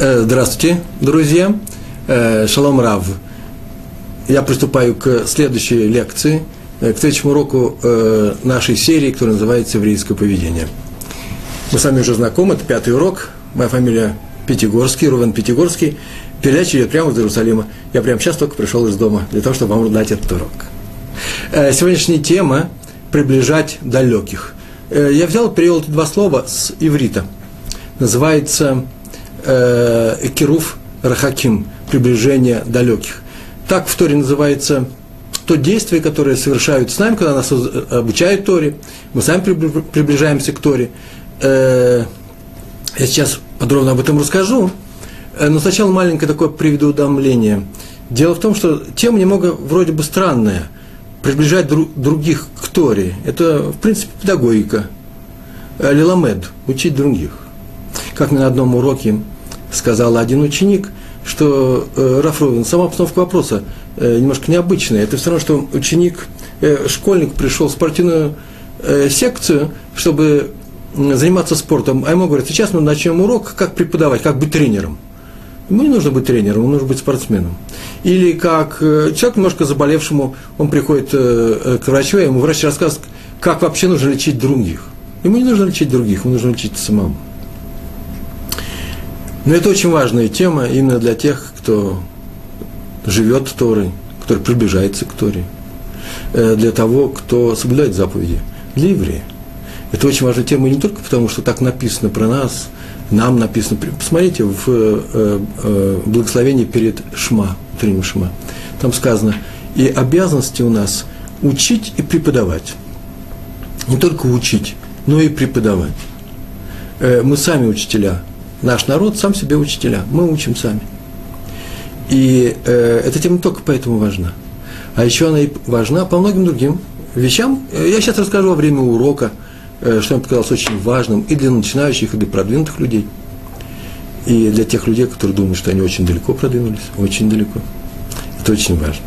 Э, здравствуйте, друзья. Э, шалом Рав. Я приступаю к следующей лекции, э, к следующему уроку нашей серии, которая называется «Еврейское поведение». Мы с вами уже знакомы, это пятый урок. Моя фамилия Пятигорский, Рувен Пятигорский. Передача идет прямо из Иерусалима. Я прямо сейчас только пришел из дома для того, чтобы вам дать этот урок. Сегодняшняя тема – приближать далеких. Я взял, перевел эти два слова с иврита. Называется э, Кируф Рахаким, приближение далеких. Так в Торе называется то действие, которое совершают с нами, когда нас обучают Торе, мы сами приближаемся к Торе. Э, я сейчас подробно об этом расскажу, э, но сначала маленькое такое предуведомление. Дело в том, что тема немного вроде бы странная. Приближать друг, других к Торе. Это, в принципе, педагогика. Э, Лиламед, учить других. Как на одном уроке сказал один ученик, что э, Рафровин, сама обстановка вопроса э, немножко необычная. Это все равно, что ученик, э, школьник пришел в спортивную э, секцию, чтобы заниматься спортом, а ему говорят, сейчас мы начнем урок, как преподавать, как быть тренером. Ему не нужно быть тренером, ему нужно быть спортсменом. Или как э, человек немножко заболевшему, он приходит э, э, к врачу, и ему врач рассказывает, как вообще нужно лечить других. Ему не нужно лечить других, ему нужно лечить самому. Но это очень важная тема именно для тех, кто живет Торой, который приближается к Торе, э, для того, кто соблюдает заповеди, для еврея. Это очень важная тема не только потому, что так написано про нас, нам написано. Посмотрите в э, э, благословении перед Шма, утренним Шма. Там сказано, и обязанности у нас учить и преподавать. Не только учить, но и преподавать. Мы сами учителя, Наш народ сам себе учителя, мы учим сами. И э, эта тема только поэтому важна. А еще она и важна по многим другим вещам. Э, я сейчас расскажу во время урока, э, что мне показалось очень важным и для начинающих, и для продвинутых людей. И для тех людей, которые думают, что они очень далеко продвинулись, очень далеко. Это очень важно.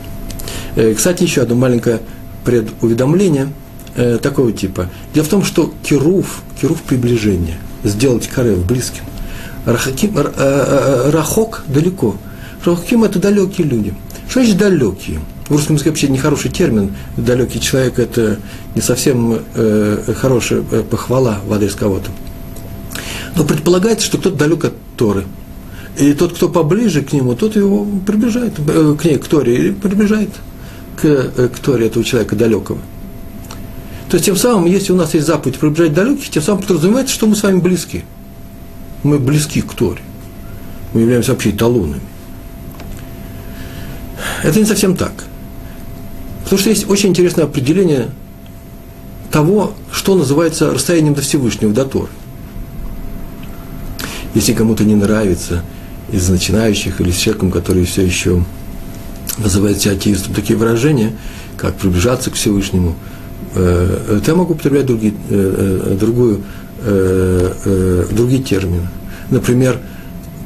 Э, кстати, еще одно маленькое предуведомление э, такого типа. Дело в том, что кируф, кируф приближение, сделать карев близким, Рахаким, э, э, рахок далеко. Рахаким – это далекие люди. Что значит далекие? В русском языке вообще нехороший термин. Далекий человек – это не совсем э, хорошая э, похвала в адрес кого-то. Но предполагается, что кто-то далек от Торы. И тот, кто поближе к нему, тот его приближает э, к ней, к Торе, или приближает к, э, к Торе этого человека далекого. То есть, тем самым, если у нас есть заповедь приближать далеких, тем самым подразумевается, что мы с вами близки – мы близки к Торе. Мы являемся вообще эталонами. Это не совсем так. Потому что есть очень интересное определение того, что называется расстоянием до Всевышнего, до Торы. Если кому-то не нравится из начинающих или с человеком, который все еще называет себя атеистом, такие выражения, как приближаться к Всевышнему, э, то я могу употреблять другие, э, э, другую э, э, другие термины. Например,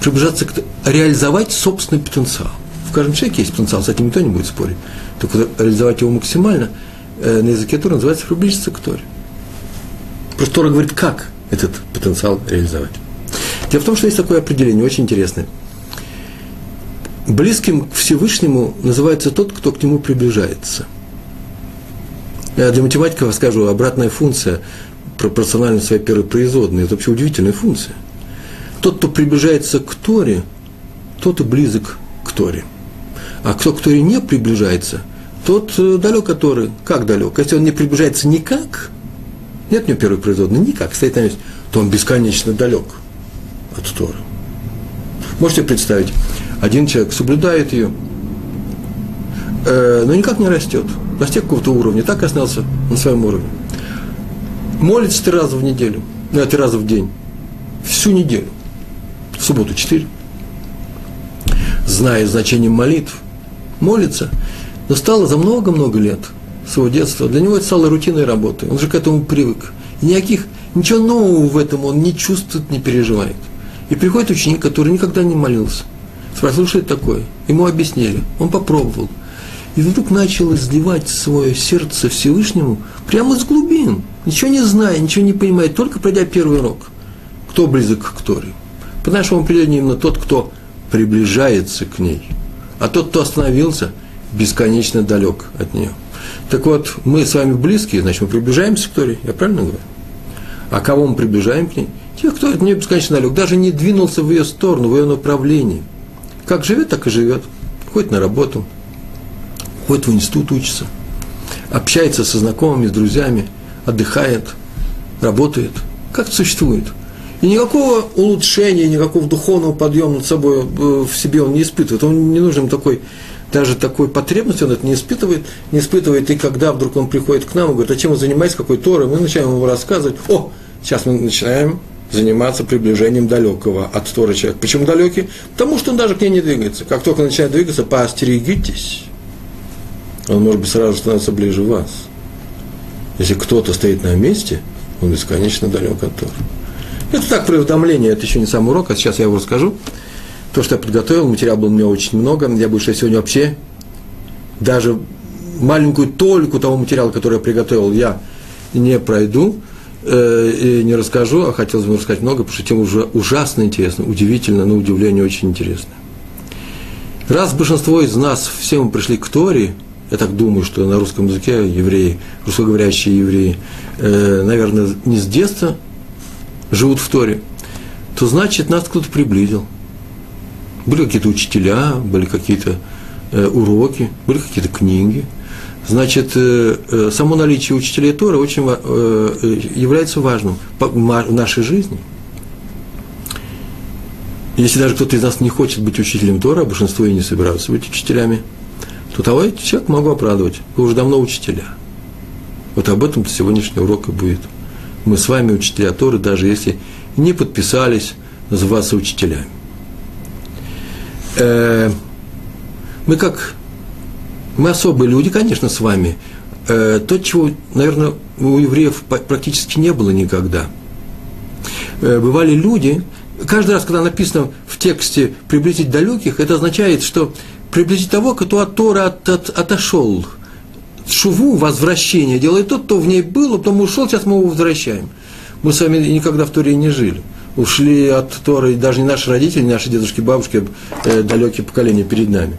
приближаться к реализовать собственный потенциал. В каждом человеке есть потенциал, с этим никто не будет спорить. Только реализовать его максимально э, на языке Тора называется приблизиться к Торе. Просто Тора говорит, как этот потенциал реализовать. Дело в том, что есть такое определение, очень интересное. Близким к Всевышнему называется тот, кто к нему приближается. Для математиков скажу, обратная функция пропорционально своей первой производной. Это вообще удивительная функция. Тот, кто приближается к Торе, тот и близок к Торе. А кто к Торе не приближается, тот э, далек от Торы. Как далек? Если он не приближается никак, нет у него первой производной, никак, стоит на месте, то он бесконечно далек от Торы. Можете представить, один человек соблюдает ее, э, но никак не растет, достиг какого-то уровня, так и остался на своем уровне молится три раза в неделю, ну, три раза в день, всю неделю, в субботу четыре, зная значение молитв, молится, но стало за много-много лет своего детства, для него это стало рутинной работой, он же к этому привык. И никаких, ничего нового в этом он не чувствует, не переживает. И приходит ученик, который никогда не молился. Спросил, что это такое. Ему объяснили. Он попробовал. И вдруг начал изливать свое сердце Всевышнему прямо с глубин – ничего не зная, ничего не понимает, только пройдя первый урок. Кто близок к Торе? По нашему определению именно тот, кто приближается к ней. А тот, кто остановился, бесконечно далек от нее. Так вот, мы с вами близкие, значит, мы приближаемся к Торе, я правильно говорю? А кого мы приближаем к ней? Тех, кто от нее бесконечно далек, даже не двинулся в ее сторону, в ее направлении. Как живет, так и живет. Ходит на работу, ходит в институт, учится, общается со знакомыми, с друзьями, отдыхает, работает, как существует. И никакого улучшения, никакого духовного подъема над собой э, в себе он не испытывает. Он не нужен такой, даже такой потребности он это не испытывает, не испытывает. И когда вдруг он приходит к нам и говорит, а чем вы занимаетесь, какой Торой, мы начинаем ему рассказывать, о, сейчас мы начинаем заниматься приближением далекого от Торы человека. Почему далекий? Потому что он даже к ней не двигается. Как только начинает двигаться, поостерегитесь, он, может быть, сразу становится ближе вас. Если кто-то стоит на месте, он бесконечно далек от Тора. Это так, при уведомлении, это еще не сам урок, а сейчас я его расскажу. То, что я подготовил, материал был у меня очень много, я больше сегодня вообще даже маленькую только того материала, который я приготовил, я не пройду э, и не расскажу, а хотелось бы рассказать много, потому что тема уже ужасно интересна, удивительно, на удивление очень интересно. Раз большинство из нас, все мы пришли к Торе, я так думаю, что на русском языке евреи, русскоговорящие евреи, э, наверное, не с детства живут в Торе, то значит, нас кто-то приблизил. Были какие-то учителя, были какие-то э, уроки, были какие-то книги. Значит, э, э, само наличие учителей Тора очень э, э является важным в нашей жизни. Если даже кто-то из нас не хочет быть учителем Тора, большинство и не собираются быть учителями, то того человек могу оправдывать. Вы уже давно учителя. Вот об этом сегодняшний урок и будет – мы с вами учителя Торы, даже если не подписались называться учителями. Э, мы как, мы особые люди, конечно, с вами. Э, то, чего, наверное, у евреев практически не было никогда. Э, бывали люди, каждый раз, когда написано в тексте «приблизить далеких», это означает, что приблизить того, кто от Тора от, от, отошел – шуву, возвращение делает тот, кто в ней был, а потом ушел, сейчас мы его возвращаем. Мы с вами никогда в Торе не жили. Ушли от Торы даже не наши родители, не наши дедушки, бабушки, э, далекие поколения перед нами.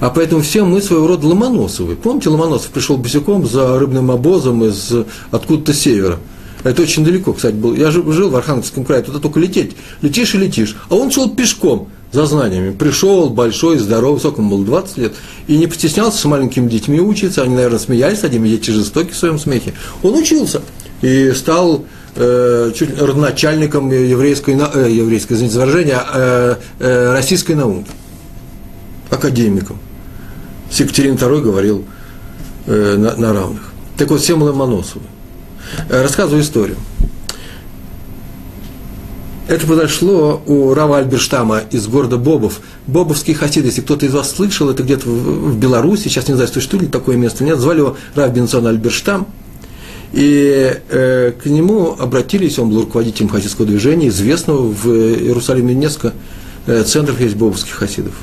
А поэтому все мы своего рода Ломоносовы. Помните, Ломоносов пришел босиком за рыбным обозом из откуда-то севера. Это очень далеко, кстати, был. Я жил в Архангельском крае, туда только лететь. Летишь и летишь. А он шел пешком за знаниями. Пришел большой, здоровый, сколько ему было, 20 лет, и не постеснялся с маленькими детьми учиться, они, наверное, смеялись над ним, дети жестоки в своем смехе. Он учился и стал э, чуть родоначальником еврейской, э, еврейской, извините выражение, э, э, российской науки, академиком. С Екатериной II говорил э, на, на равных. Так вот, все Ломоносовы. Э, рассказываю историю. Это произошло у Рава Альберштама из города Бобов. Бобовский хасид, если кто-то из вас слышал, это где-то в, Беларуси, сейчас не знаю, существует ли такое место, нет, звали его Рав Бенсон Альберштам. И э, к нему обратились, он был руководителем хасидского движения, известного в Иерусалиме несколько э, центров есть бобовских хасидов.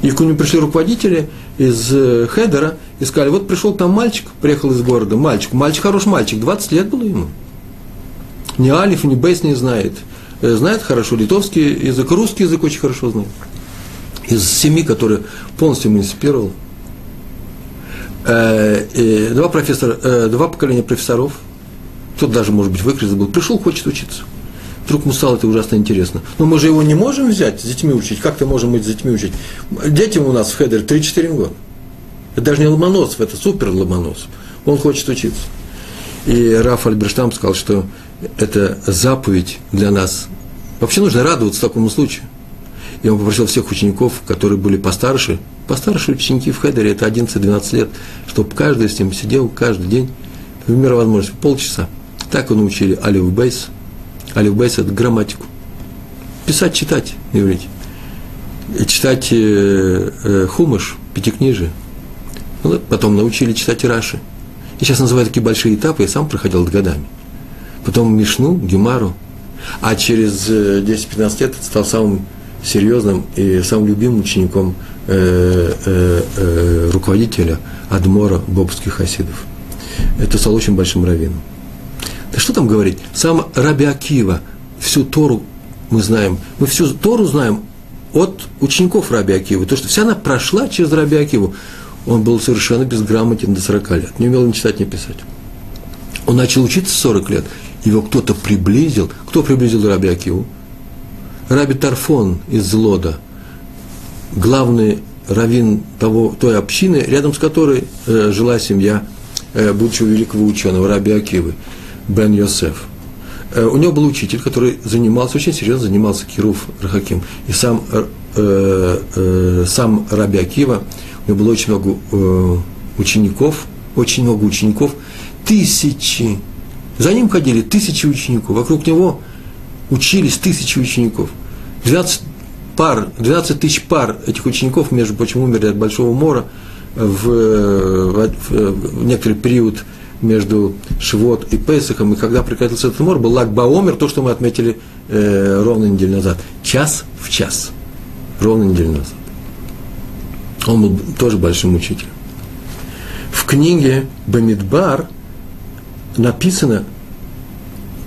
И к нему пришли руководители из э, Хедера и сказали, вот пришел к нам мальчик, приехал из города, мальчик, мальчик хороший мальчик, 20 лет было ему ни алиф, ни бейс не знает. Э, знает хорошо литовский язык, русский язык очень хорошо знает. Из семи, которые полностью муниципировал. Э, два, профессора, э, два поколения профессоров, кто даже, может быть, в был, пришел, хочет учиться. Вдруг ему стало это ужасно интересно. Но мы же его не можем взять, с детьми учить. Как-то можем быть с детьми учить. Детям у нас в Хедере 3-4 года. Это даже не Ломоносов, это супер Ломоносов. Он хочет учиться. И Раф Альберштам сказал, что это заповедь для нас. Вообще нужно радоваться такому случаю. И он попросил всех учеников, которые были постарше, постарше ученики в Хедере, это 11-12 лет, чтобы каждый с ним сидел каждый день, в меру возможности, полчаса. Так он учили Алиф Бейс. Алиф Бейс – это грамматику. Писать, читать, говорить. И читать э, э, хумыш, пятикнижие. Ну, потом научили читать Раши. И сейчас называют такие большие этапы, я сам проходил это годами потом Мишну, Гемару, а через 10-15 э, лет стал самым серьезным и самым любимым учеником э, э, руководителя Адмора бобских хасидов. Это стал очень большим раввином. Да что там говорить? Сам Раби Акива всю Тору мы знаем, мы всю Тору знаем от учеников Раби Акивы. То, что вся она прошла через Раби Акиву. Он был совершенно безграмотен до 40 лет, не умел ни читать, ни писать. Он начал учиться 40 лет, его кто-то приблизил. Кто приблизил Раби Акиву? Раби Тарфон из Лода, главный раввин того, той общины, рядом с которой э, жила семья э, будущего великого ученого Раби Акивы, Бен Йосеф. Э, у него был учитель, который занимался, очень серьезно занимался Кируф Рахаким. И сам, э, э, сам Раби Акива, у него было очень много э, учеников, очень много учеников, тысячи, за ним ходили тысячи учеников, вокруг него учились тысячи учеников. 12 пар, 12 тысяч пар этих учеников, между прочим, умерли от Большого Мора в, в, в некоторый период между Шивот и Песахом, и когда прекратился этот мор, был Лак Баомер, то, что мы отметили э, ровно неделю назад. Час в час. Ровно неделю назад. Он был тоже большим учителем. В книге Бамидбар написано,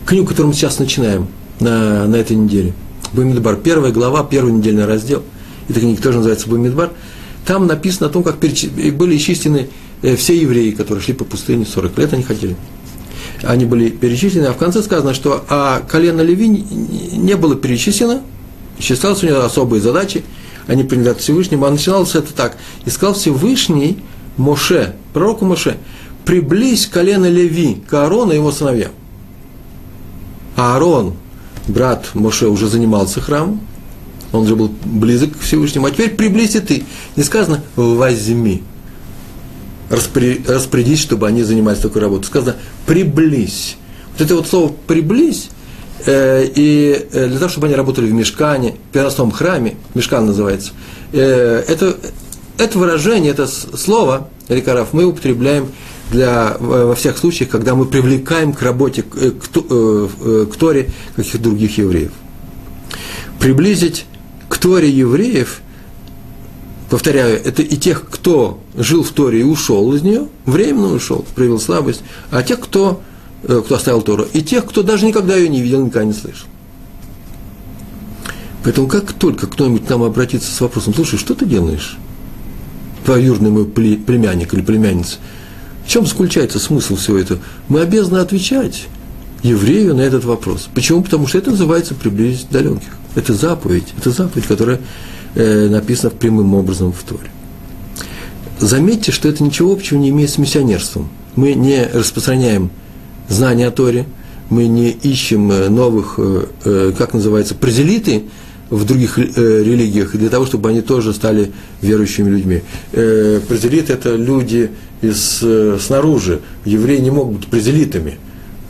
книгу, которую мы сейчас начинаем на, на этой неделе, Бамидбар, первая глава, первый недельный раздел, эта книга тоже называется Бамидбар, там написано о том, как были исчислены Э, все евреи, которые шли по пустыне, 40 лет они ходили. Они были перечислены, а в конце сказано, что а колено Леви не было перечислено, считалось у него особые задачи, они принадлежат Всевышнему, а начиналось это так. Искал Всевышний Моше, пророку Моше, приблизь колено Леви к Аарону и его сыновьям. Аарон, брат Моше, уже занимался храмом, он же был близок к Всевышнему, а теперь приблизь и ты. Не сказано «возьми», распорядись, чтобы они занимались такой работой. Сказано «приблизь». Вот это вот слово «приблизь», э, и э, для того, чтобы они работали в мешкане, в переносном храме, мешкан называется, э, это, это выражение, это слово, Рикараф, мы употребляем для, во всех случаях, когда мы привлекаем к работе, к, к, к Торе каких-то других евреев. Приблизить к Торе евреев – повторяю, это и тех, кто жил в Торе и ушел из нее, временно ушел, проявил слабость, а тех, кто, э, кто оставил Тору, и тех, кто даже никогда ее не видел, никогда не слышал. Поэтому как только кто-нибудь к нам обратится с вопросом, слушай, что ты делаешь? Двоюродный мой племянник или племянница. В чем заключается смысл всего этого? Мы обязаны отвечать еврею на этот вопрос. Почему? Потому что это называется приблизить далеких. Это заповедь, это заповедь, которая э, написано прямым образом в Торе. Заметьте, что это ничего общего не имеет с миссионерством. Мы не распространяем знания о Торе, мы не ищем э, новых, э, э, как называется, прозелиты в других религиях для того, чтобы они тоже стали верующими людьми. Прозелиты – это люди из, снаружи. Евреи не могут быть прозелитами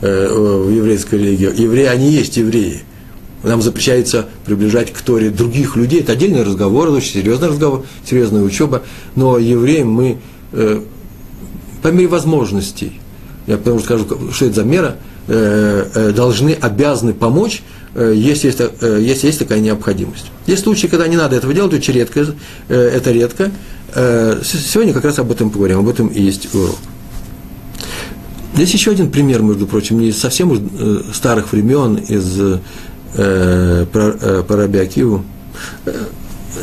в еврейской религии. Евреи, они есть евреи – нам запрещается приближать к Торе других людей. Это отдельный разговор, очень серьезный разговор, серьезная учеба. Но евреям мы э, по мере возможностей, я потому что скажу, что это за мера, э, э, должны, обязаны помочь, э, если, есть, э, если есть такая необходимость. Есть случаи, когда не надо этого делать, очень редко, э, это редко. Э, сегодня как раз об этом поговорим, об этом и есть урок. Есть еще один пример, между прочим, не из совсем э, старых времен, из э, э.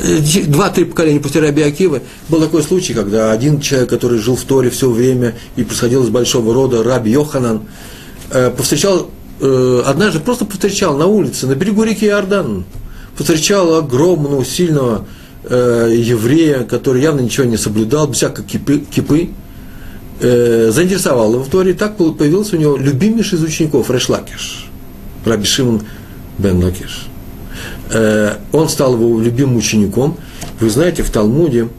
Э, два-три поколения после Раби Акивы был такой случай, когда один человек, который жил в Торе все время и происходил из большого рода, Раби Йоханан, э, повстречал, э, однажды просто повстречал на улице, на берегу реки Иордан, повстречал огромного, сильного э, еврея, который явно ничего не соблюдал, без всякой кипы, кипы э, заинтересовал его в Торе, и так появился у него любимейший из учеников, Решлакиш, Раби Шимон бен Лакиш. Э, он стал его любимым учеником. Вы знаете, в Талмуде,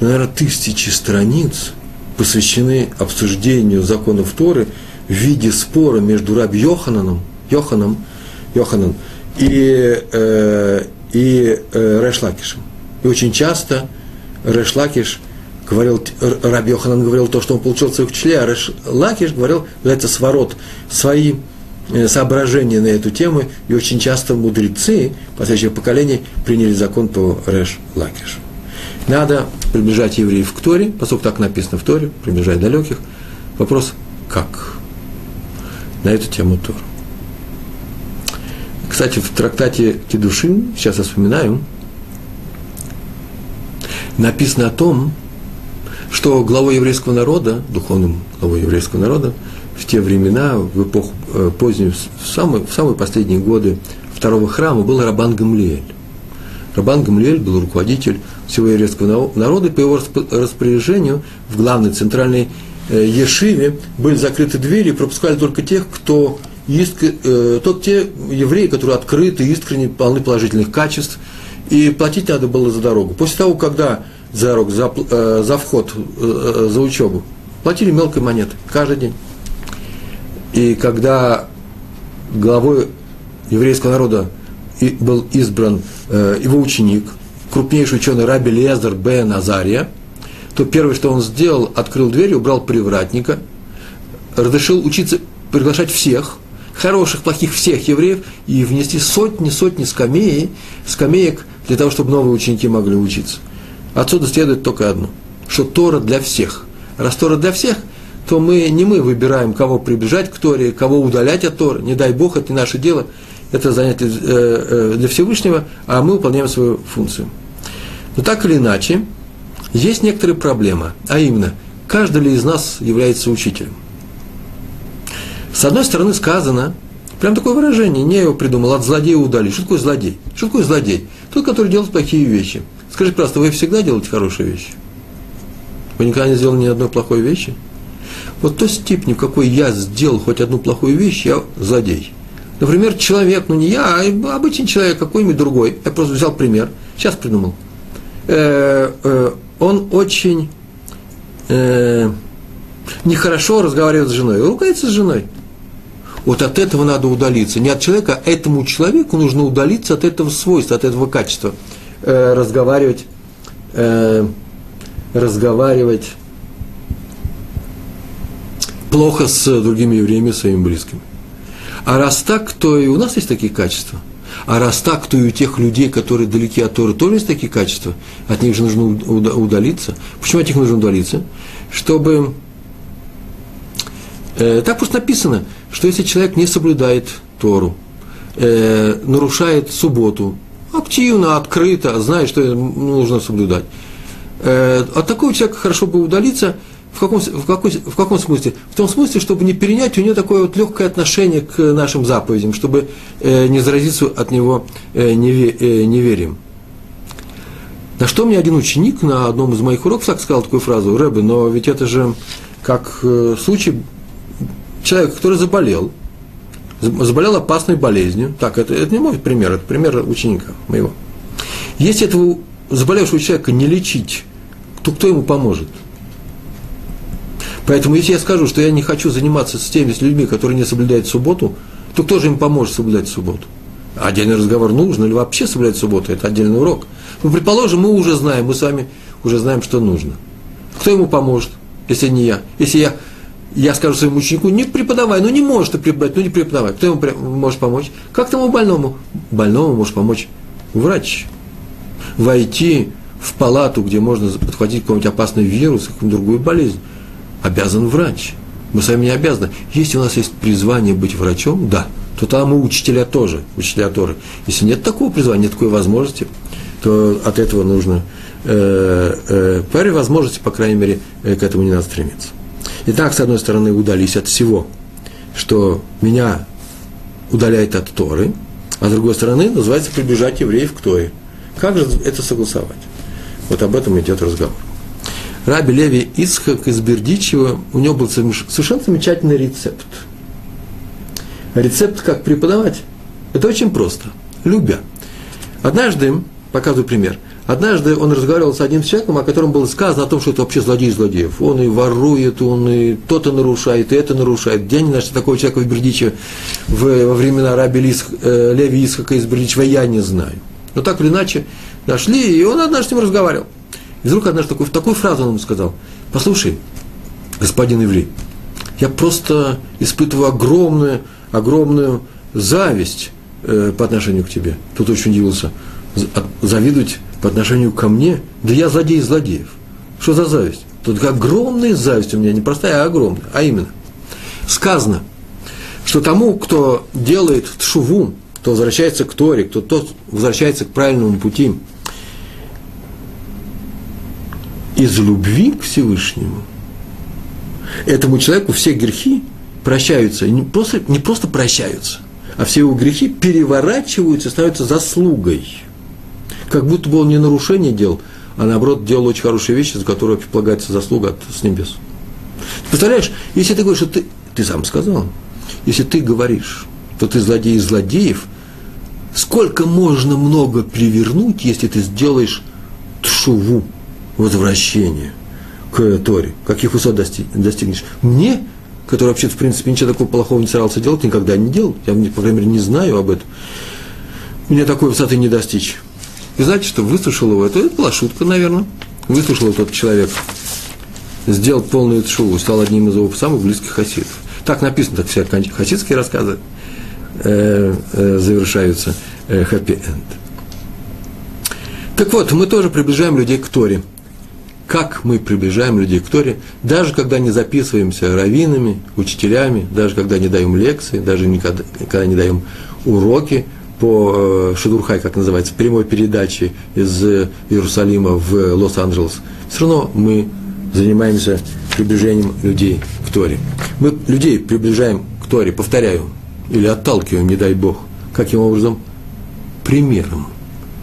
наверное, тысячи страниц посвящены обсуждению законов Торы виде спора между Раби Йохананом, Йоханом, Йоханан и, э, и э, Решлакишем. И очень часто Решлакиш говорил, Раби Йоханан говорил то, что он получил в своих учителей, а Решлакиш говорил, это сворот, свои Э, соображения на эту тему, и очень часто мудрецы последующих поколений приняли закон по Реш Лакиш. Надо приближать евреев к Торе, поскольку так написано в Торе, приближать далеких. Вопрос, как? На эту тему Тор. Кстати, в трактате Кедушин, сейчас я вспоминаю, написано о том, что главой еврейского народа, духовным главой еврейского народа, в те времена, в эпоху э, позднюю, в самые, в самые последние годы второго храма был Рабан Гамлиэль. Рабан Гамлиэль был руководитель всего еврейского народа, по его распоряжению в главной центральной Ешиве были закрыты двери и пропускали только тех, кто иск, э, тот те евреи, которые открыты, искренне, полны положительных качеств, и платить надо было за дорогу. После того, когда за дорогу, за, э, за вход, э, э за учебу, платили мелкой монетой каждый день. И когда главой еврейского народа был избран э, его ученик, крупнейший ученый Раби Лезер Бен Азария, то первое, что он сделал, открыл дверь, убрал привратника, разрешил учиться, приглашать всех, хороших, плохих, всех евреев, и внести сотни-сотни скамей, скамеек для того, чтобы новые ученики могли учиться. Отсюда следует только одно, что Тора для всех. Раз Тора для всех, то мы не мы выбираем, кого приближать к Торе, кого удалять от Торы. Не дай Бог, это не наше дело. Это занятие э, э, для Всевышнего, а мы выполняем свою функцию. Но так или иначе, есть некоторые проблемы, а именно, каждый ли из нас является учителем. С одной стороны сказано, прям такое выражение, не я его придумал, от злодея удали. Что такое злодей? Что такое злодей? Тот, который делает плохие вещи. Скажи просто, вы всегда делаете хорошие вещи? Вы никогда не сделали ни одной плохой вещи? Вот той степени, в какой я сделал хоть одну плохую вещь, я злодей. Например, человек, ну не я, а обычный человек, какой-нибудь другой, я просто взял пример, сейчас придумал. Э, э, он очень э, нехорошо разговаривает с женой, ругается с женой. Вот от этого надо удалиться. Не от человека, а этому человеку нужно удалиться от этого свойства, от этого качества. Э, разговаривать, э, разговаривать плохо с другими евреями, своими близкими. А раз так, то и у нас есть такие качества. А раз так, то и у тех людей, которые далеки от Торы, тоже есть такие качества. От них же нужно удалиться. Почему от них нужно удалиться? Чтобы... Э, так просто написано, что если человек не соблюдает Тору, э, нарушает субботу, активно, открыто, знает, что нужно соблюдать, э, от такого человека хорошо бы удалиться – в каком, в, какой, в каком смысле? В том смысле, чтобы не перенять у нее такое вот легкое отношение к нашим заповедям, чтобы э, не заразиться от него э, неве, э, неверием. На что мне один ученик на одном из моих уроков так сказал такую фразу, Рэбе, но ведь это же как э, случай человека, который заболел, заболел опасной болезнью. Так, это, это не мой пример, это пример ученика моего. Если этого заболевшего человека не лечить, то кто ему поможет? Поэтому, если я скажу, что я не хочу заниматься с теми с людьми, которые не соблюдают субботу, то кто же им поможет соблюдать субботу? Отдельный разговор нужно или вообще соблюдать субботу, это отдельный урок. Ну, предположим, мы уже знаем, мы с вами уже знаем, что нужно. Кто ему поможет, если не я? Если я, я скажу своему ученику, не преподавай, ну не можешь ты преподавать, ну не преподавай. Кто ему может помочь? Как тому больному? Больному может помочь врач. Войти в палату, где можно подхватить какой-нибудь опасный вирус, какую-нибудь другую болезнь обязан врач. Мы с вами не обязаны. Если у нас есть призвание быть врачом, да, то там и учителя тоже, учителя Торы. Если нет такого призвания, нет такой возможности, то от этого нужно, э, э, по возможности, по крайней мере, э, к этому не надо стремиться. Итак, с одной стороны, удались от всего, что меня удаляет от Торы, а с другой стороны, называется приближать евреев к Торе. Как же это согласовать? Вот об этом идет разговор. Раби Леви Исхак из Бердичева, у него был совершенно замечательный рецепт. Рецепт, как преподавать. Это очень просто. Любя. Однажды, показываю пример, однажды он разговаривал с одним человеком, о котором было сказано о том, что это вообще злодей злодеев. Он и ворует, он и то-то нарушает, и это нарушает. Где они нашли такого человека в Бердичеве в, во времена Раби Лис, э, Леви Исхака из Бердичева, я не знаю. Но так или иначе нашли, и он однажды с ним разговаривал. И вдруг однажды такую, такую фразу он ему сказал. Послушай, господин еврей, я просто испытываю огромную, огромную зависть э, по отношению к тебе. Тут очень удивился. Завидовать по отношению ко мне? Да я злодей злодеев. Что за зависть? Тут огромная зависть у меня, не простая, а огромная. А именно, сказано, что тому, кто делает тшуву, кто возвращается к Торе, кто тот возвращается к правильному пути из любви к Всевышнему, этому человеку все грехи прощаются, не просто, не просто прощаются, а все его грехи переворачиваются, становятся заслугой. Как будто бы он не нарушение делал, а наоборот делал очень хорошие вещи, за которые полагается заслуга от, с небес. Представляешь, если ты говоришь, что ты, ты сам сказал, если ты говоришь, что ты злодей из злодеев, сколько можно много привернуть, если ты сделаешь тшуву, возвращение к Торе, каких высот достигнешь. Мне, который вообще в принципе ничего такого плохого не старался делать, никогда не делал, я, по крайней мере, не знаю об этом, мне такой высоты не достичь. И знаете, что выслушал его, это, это была шутка, наверное, выслушал этот человек, сделал полную шоу, стал одним из его самых близких хасидов. Так написано, так все хасидские рассказы э, э, завершаются э, хэппи-энд. Так вот, мы тоже приближаем людей к Торе. Как мы приближаем людей к Торе, даже когда не записываемся раввинами, учителями, даже когда не даем лекции, даже никогда, когда не даем уроки по э, Шедурхай, как называется, прямой передаче из Иерусалима в Лос-Анджелес, все равно мы занимаемся приближением людей к Торе. Мы людей приближаем к Торе, повторяю, или отталкиваем, не дай Бог. Каким образом? Примером.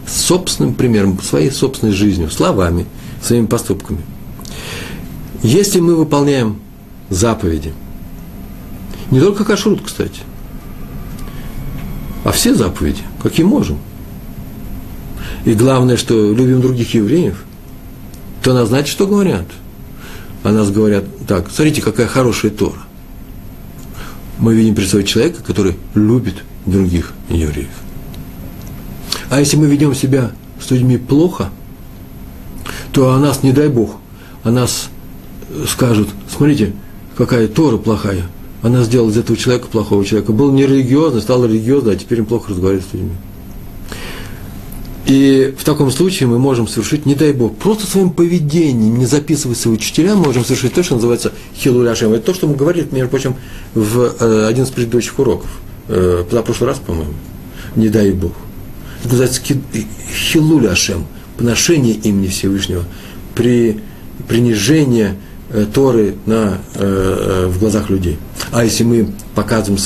Собственным примером, своей собственной жизнью, словами, своими поступками. Если мы выполняем заповеди, не только кашрут, кстати, а все заповеди, какие можем. И главное, что любим других евреев, то нас знаете, что говорят – о нас говорят так, смотрите, какая хорошая Тора. Мы видим перед собой человека, который любит других евреев. А если мы ведем себя с людьми плохо, то о нас, не дай Бог, о нас скажут, смотрите, какая Тора плохая. Она сделала из этого человека плохого человека. Был нерелигиозный, стал религиозный, а теперь им плохо разговаривать с людьми. И в таком случае мы можем совершить, не дай Бог, просто своим поведением, не записывая свои учителя, мы можем совершить то, что называется хилуляшем. Это то, что мы говорили, между прочим, в э, один из предыдущих уроков, э, прошлый раз, по-моему, не дай Бог. Это называется хилуляшем, поношение имени Всевышнего, при принижение э, Торы на, э, э, в глазах людей. А если мы показываем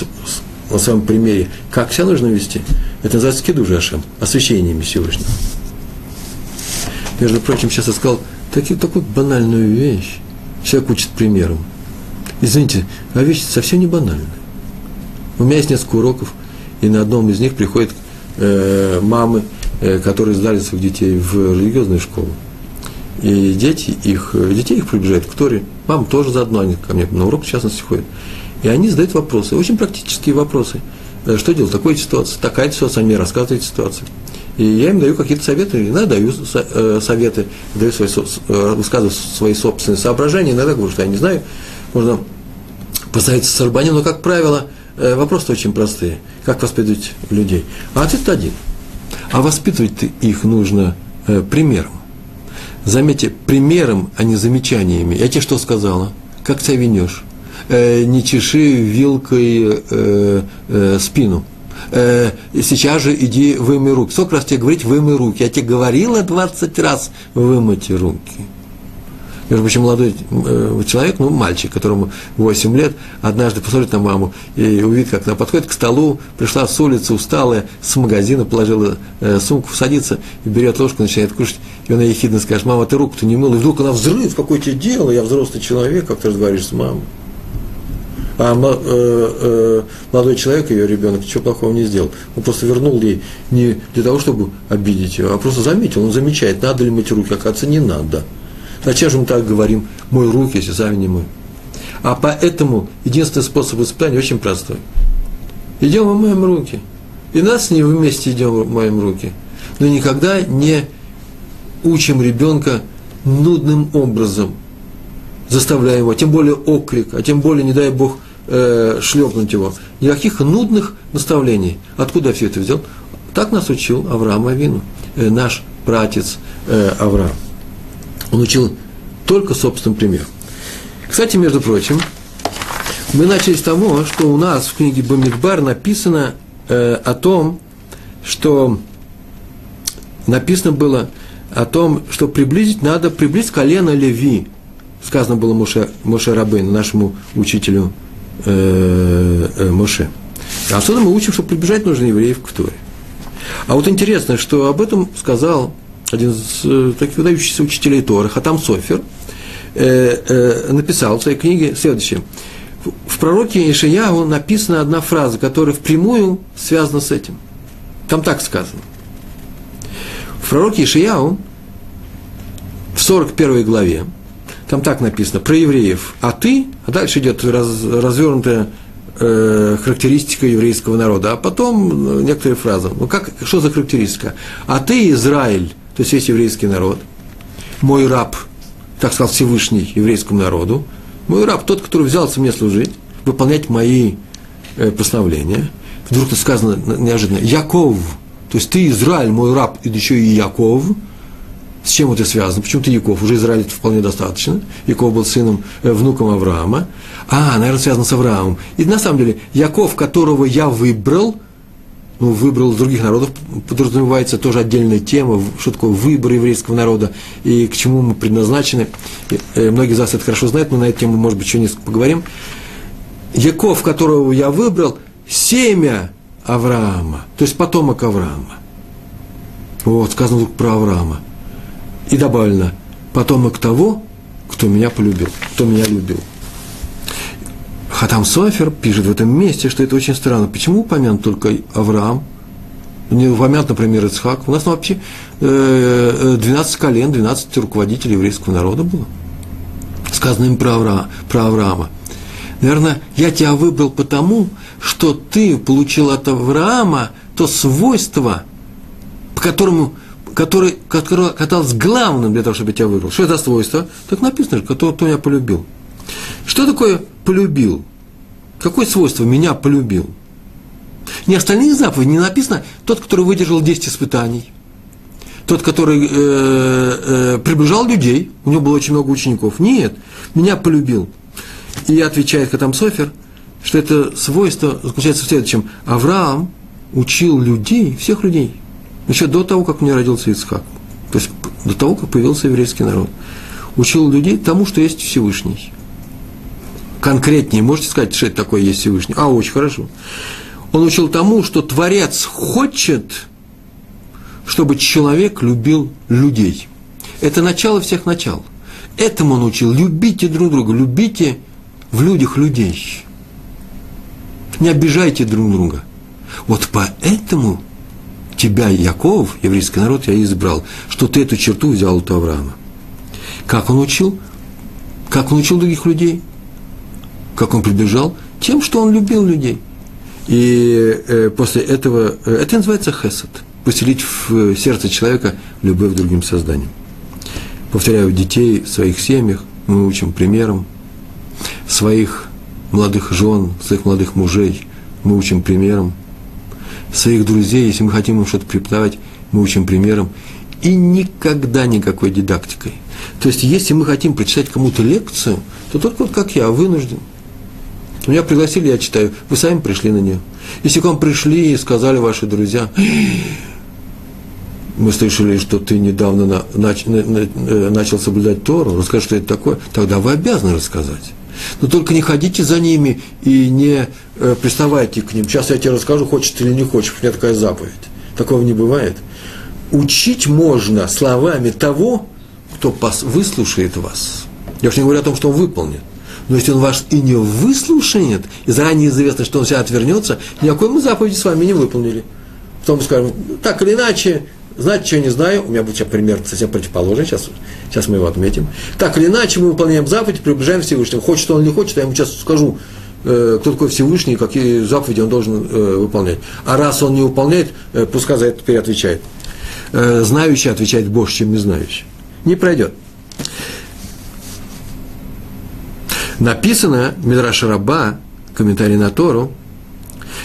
на своем примере, как себя нужно вести, это называется кидуш Ашем, освящение Всевышнего. Между прочим, сейчас я сказал таки, такую банальную вещь. Человек учит примером. Извините, а вещь совсем не банальная. У меня есть несколько уроков, и на одном из них приходят э, мамы, которые сдали своих детей в религиозную школу. И дети их, детей их приближают к Торе. Мама тоже заодно, они ко мне на урок в частности ходят. И они задают вопросы, очень практические вопросы. Э, что делать в такой ситуации? Такая ситуация, они мне рассказывают ситуацию. И я им даю какие-то советы, иногда даю э, советы, даю свои, э, высказываю свои собственные соображения, иногда говорю, что я не знаю, можно посоветоваться с Арбанем, но, как правило, вопросы очень простые. Как воспитывать людей? А ответ один. А воспитывать их нужно примером. Заметьте, примером, а не замечаниями. Я тебе что сказала? Как себя винешь? э, не чеши вилкой э, э, спину. Э, сейчас же иди вымой руки. Сколько раз тебе говорить вымой руки? Я тебе говорила 20 раз вымойте руки. Между прочим, молодой э, человек, ну, мальчик, которому 8 лет, однажды посмотрит на маму и увидит, как она подходит к столу, пришла с улицы, усталая, с магазина, положила э, сумку, садится, берет ложку, начинает кушать, и она ехидно скажет, мама, ты руку-то не мыла, и вдруг она взрыв, какое тебе дело, я взрослый человек, как ты разговариваешь с мамой. А э, молодой человек, ее ребенок, ничего плохого не сделал. Он просто вернул ей не для того, чтобы обидеть ее, а просто заметил, он замечает, надо ли мыть руки, оказывается, не надо. Зачем же мы так говорим, мой руки, если сами не мой? А поэтому единственный способ воспитания очень простой. Идем и моем руки. И нас с ней вместе идем и моем руки. Но никогда не учим ребенка нудным образом, заставляем его, тем более окрик, а тем более, не дай Бог, э, шлепнуть его. Никаких нудных наставлений. Откуда все это взял? Так нас учил Авраам Авину, э, наш братец э, Авраам. Он учил только собственным примером. Кстати, между прочим, мы начали с того, что у нас в книге Бамидбар написано э, о том, что написано было о том, что приблизить надо, приблизить колено Леви. Сказано было Моше, Моше Рабейну, нашему учителю э, э, Моше. А отсюда мы учим, что приближать нужно евреев к Торе. А вот интересно, что об этом сказал один из э, таких выдающихся учителей Торы, Хатам Софер, э, э, написал в своей книге следующее. В пророке Ишияу написана одна фраза, которая впрямую связана с этим. Там так сказано. В пророке Ишияу в 41 главе, там так написано, про евреев, а ты, а дальше идет раз, развернутая э, характеристика еврейского народа, а потом некоторые фразы. Ну, как, что за характеристика? А ты, Израиль, то есть весь еврейский народ, мой раб, так сказал Всевышний еврейскому народу, мой раб, тот, который взялся мне служить, выполнять мои э, постановления. Вдруг это сказано неожиданно, Яков, то есть ты Израиль, мой раб, и еще и Яков. С чем это связано? Почему ты Яков? Уже Израиль вполне достаточно. Яков был сыном, э, внуком Авраама. А, наверное, связано с Авраамом. И на самом деле, Яков, которого я выбрал, ну, выбрал других народов, подразумевается тоже отдельная тема, что такое выбор еврейского народа и к чему мы предназначены. Э, многие из вас это хорошо знают, мы на эту тему, может быть, еще несколько поговорим. Яков, которого я выбрал, семя Авраама, то есть потомок Авраама. Вот, сказано про Авраама. И добавлено, потомок того, кто меня полюбил, кто меня любил. Хатам Софер пишет в этом месте, что это очень странно. Почему упомянут только Авраам? Не упомянут, например, Ицхак. У нас вообще 12 э, колен, 12 руководителей еврейского народа было. Сказано им про, Авраама, про Авраама. Наверное, я тебя выбрал потому, что ты получил от Авраама то свойство, по которому, которое, которое каталось главным для того, чтобы я тебя выбрал. Что это свойство? Так написано, кто, кто меня полюбил. Что такое полюбил? Какое свойство меня полюбил? Не остальные заповеди, не написано тот, который выдержал 10 испытаний, тот, который э, э, приближал людей, у него было очень много учеников. Нет, меня полюбил. И отвечает Хатам Софер, что это свойство заключается в следующем. Авраам учил людей, всех людей, еще до того, как у него родился Ицхак. То есть до того, как появился еврейский народ. Учил людей тому, что есть Всевышний конкретнее можете сказать, что это такое есть Всевышний? А, очень хорошо. Он учил тому, что Творец хочет, чтобы человек любил людей. Это начало всех начал. Этому он учил. Любите друг друга, любите в людях людей. Не обижайте друг друга. Вот поэтому тебя, Яков, еврейский народ, я избрал, что ты эту черту взял у Авраама. Как он учил? Как он учил других людей? Как он прибежал? Тем, что он любил людей. И э, после этого, э, это называется хесед, поселить в сердце человека любовь к другим созданиям. Повторяю, детей в своих семьях мы учим примером, своих молодых жен, своих молодых мужей мы учим примером, своих друзей, если мы хотим им что-то преподавать, мы учим примером, и никогда никакой дидактикой. То есть, если мы хотим прочитать кому-то лекцию, то только вот как я, вынужден – меня пригласили, я читаю. Вы сами пришли на нее. Если к вам пришли и сказали ваши друзья, мы слышали, что ты недавно на, нач, на, на, э, начал соблюдать Тору, расскажи, что это такое, тогда вы обязаны рассказать. Но только не ходите за ними и не э, приставайте к ним. Сейчас я тебе расскажу, хочешь ты или не хочешь, у меня такая заповедь. Такого не бывает. Учить можно словами того, кто пос, выслушает вас. Я уж не говорю о том, что он выполнит. Но если он вас и не выслушает, и заранее известно, что он себя отвернется, никакой мы заповеди с вами не выполнили. Потом скажем, так или иначе, знать, я не знаю, у меня будет сейчас пример совсем противоположный, сейчас, сейчас мы его отметим. Так или иначе, мы выполняем заповедь, приближаем Всевышнего. Хочет он или не хочет, я ему сейчас скажу, э, кто такой Всевышний, какие заповеди он должен э, выполнять. А раз он не выполняет, э, пускай за это теперь отвечает. Знающий отвечает больше, чем не знающий. Не пройдет. Написано, Мидраш Раба, комментарий на Тору,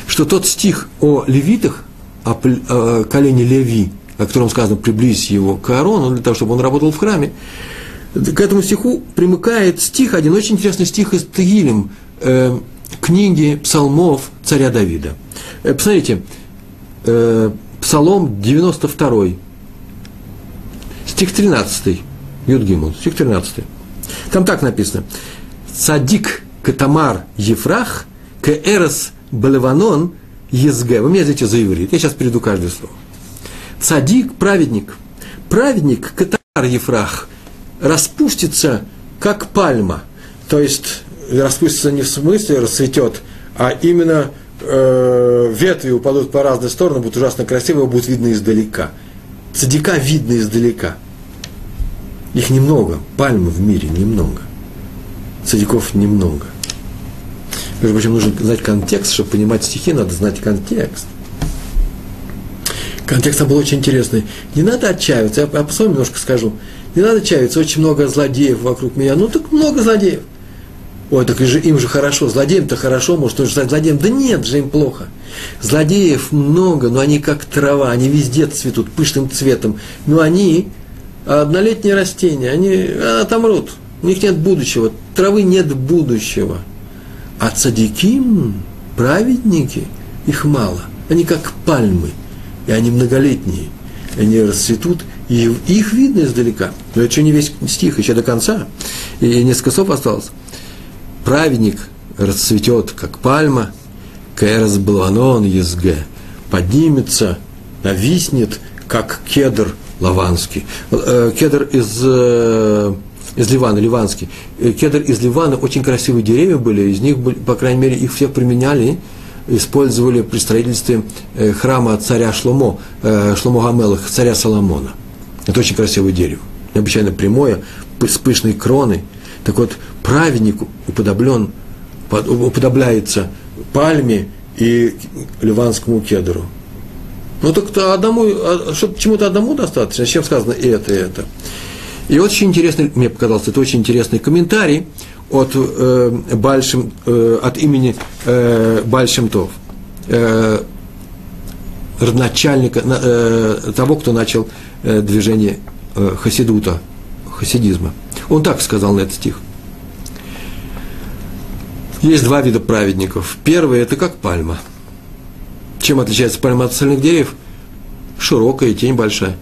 что тот стих о левитах, о, о колене Леви, о котором сказано «приблизь его к Аарону», для того, чтобы он работал в храме, к этому стиху примыкает стих, один очень интересный стих из Тегилем, э, книги псалмов царя Давида. Э, посмотрите, э, Псалом 92, стих 13, Юдгимул, стих 13. Там так написано. Садик Катамар Ефрах, Кэрос Балеванон Езге. Вы меня знаете за иврит. Я сейчас перейду каждое слово. Цадик – праведник. Праведник Катамар Ефрах распустится, как пальма. То есть распустится не в смысле расцветет, а именно э, ветви упадут по разные стороны, будут ужасно красиво, будет видно издалека. Цадика видно издалека. Их немного, пальмы в мире немного. Цадиков немного. Между прочим, нужно знать контекст, чтобы понимать стихи, надо знать контекст. Контекст там был очень интересный. Не надо отчаиваться, я по своему немножко скажу. Не надо отчаиваться, очень много злодеев вокруг меня. Ну, так много злодеев. Ой, так им же хорошо, злодеям-то хорошо, может, же стать злодеем. Да нет же им плохо. Злодеев много, но они как трава, они везде цветут пышным цветом. Но они однолетние растения, они отомрут. У них нет будущего. Травы нет будущего. А цадиким, праведники, их мало. Они как пальмы, и они многолетние. Они расцветут, и их видно издалека. Но это еще не весь стих, еще до конца. И несколько слов осталось праведник расцветет, как пальма, Кэрос Баланон Езге, поднимется, нависнет, как кедр лаванский. Э, кедр из, э, из Ливана, ливанский. Э, кедр из Ливана, очень красивые деревья были, из них, по крайней мере, их все применяли, использовали при строительстве храма царя Шломо, Шломо Гамелах, царя Соломона. Это очень красивое дерево, необычайно прямое, с пышной кроной. Так вот, праведник уподоблен, уподобляется пальме и ливанскому кедру. Ну так -то одному, а, чему-то одному достаточно, чем сказано и это, и это. И очень интересный, мне показался, это очень интересный комментарий от, э, Большим, э, от имени э, Большим Тов, э, родоначальника, э, того, кто начал э, движение э, хасидута, хасидизма. Он так сказал на этот стих – есть два вида праведников. Первый – это как пальма. Чем отличается пальма от остальных деревьев? Широкая, тень большая.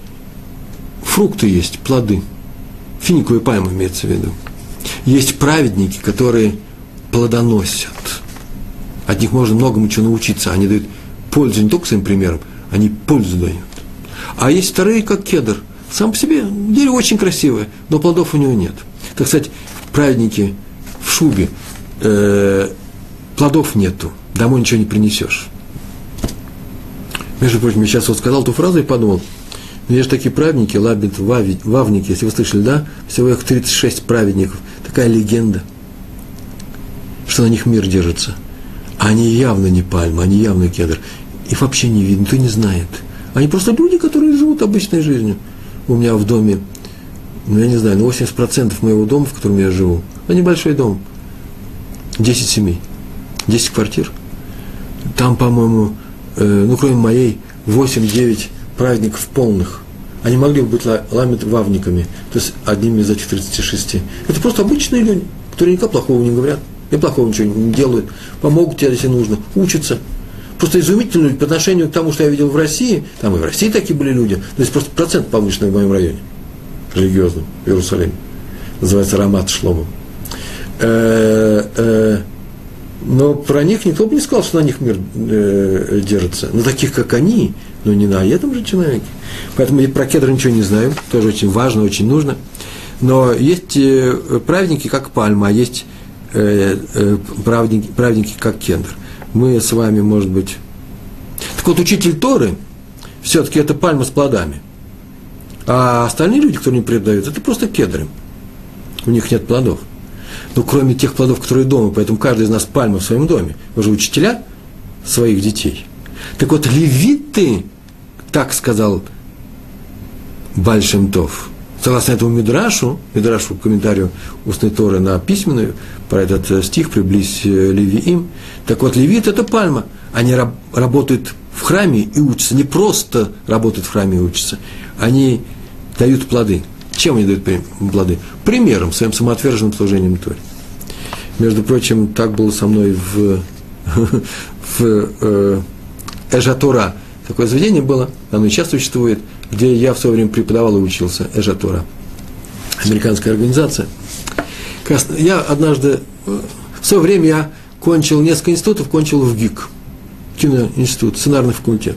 Фрукты есть, плоды. Финиковые пальмы имеется в виду. Есть праведники, которые плодоносят. От них можно многому чего научиться. Они дают пользу не только своим примером, они пользу дают. А есть вторые, как кедр. Сам по себе дерево очень красивое, но плодов у него нет. Так сказать, праведники в шубе, э, плодов нету, домой ничего не принесешь. Между прочим, я сейчас вот сказал ту фразу и подумал, есть такие праведники, лабит, вавники, если вы слышали, да? Всего их 36 праведников. Такая легенда, что на них мир держится. Они явно не пальма, они явно кедр. Их вообще не видно, никто не знает. Они просто люди, которые живут обычной жизнью. У меня в доме, ну, я не знаю, ну, 80% моего дома, в котором я живу, это небольшой дом – 10 семей, 10 квартир. Там, по-моему, э, ну, кроме моей, 8-9 праведников полных. Они могли бы быть ламит вавниками, то есть одними из этих 36. Это просто обычные люди, которые никак плохого не говорят, и плохого ничего не делают, помогут тебе, если нужно, учатся. Просто изумительно по отношению к тому, что я видел в России, там и в России такие были люди, то есть просто процент повышенный в моем районе, религиозном, в Иерусалиме. Называется Рамат Шлома. Э, э, но про них никто бы не сказал, что на них мир э, держится. На таких, как они, но не на этом же человеке. Поэтому я про кедр ничего не знаю, тоже очень важно, очень нужно. Но есть праведники, как пальма, а есть праведники, праведники, как кедр. Мы с вами, может быть... Так вот, учитель Торы, все-таки это пальма с плодами. А остальные люди, которые не предают, это просто кедры. У них нет плодов ну, кроме тех плодов, которые дома, поэтому каждый из нас пальма в своем доме. Вы же учителя своих детей. Так вот, левиты, так сказал Бальшемтов, согласно этому Мидрашу, Мидрашу комментарию устной Торы на письменную, про этот э, стих «Приблизь э, Левиим», так вот, левит – это пальма. Они раб, работают в храме и учатся, не просто работают в храме и учатся, они дают плоды – чем они дают плоды? Примером, своим самоотверженным служением Торе. Между прочим, так было со мной в, в э, Эжатура, такое заведение было, оно сейчас существует, где я в свое время преподавал и учился, Эжатура, американская организация. Я однажды, в свое время я кончил несколько институтов, кончил в ГИК, киноинститут, сценарный факультет.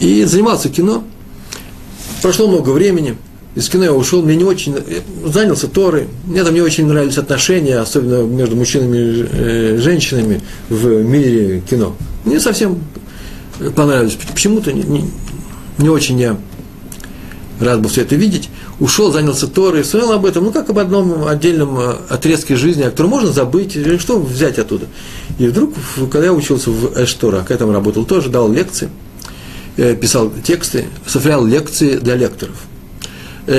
И занимался кино. Прошло много времени, из кино я ушел, мне не очень, занялся Торой, мне там не очень нравились отношения, особенно между мужчинами и э, женщинами в мире кино. Мне совсем понравилось, почему-то не, не, не очень я рад был все это видеть. Ушел, занялся Торой, вспомнил об этом, ну, как об одном отдельном э, отрезке жизни, о котором можно забыть, что взять оттуда. И вдруг, когда я учился в Эштора, я там работал тоже, дал лекции, э, писал тексты, составлял лекции для лекторов – Э,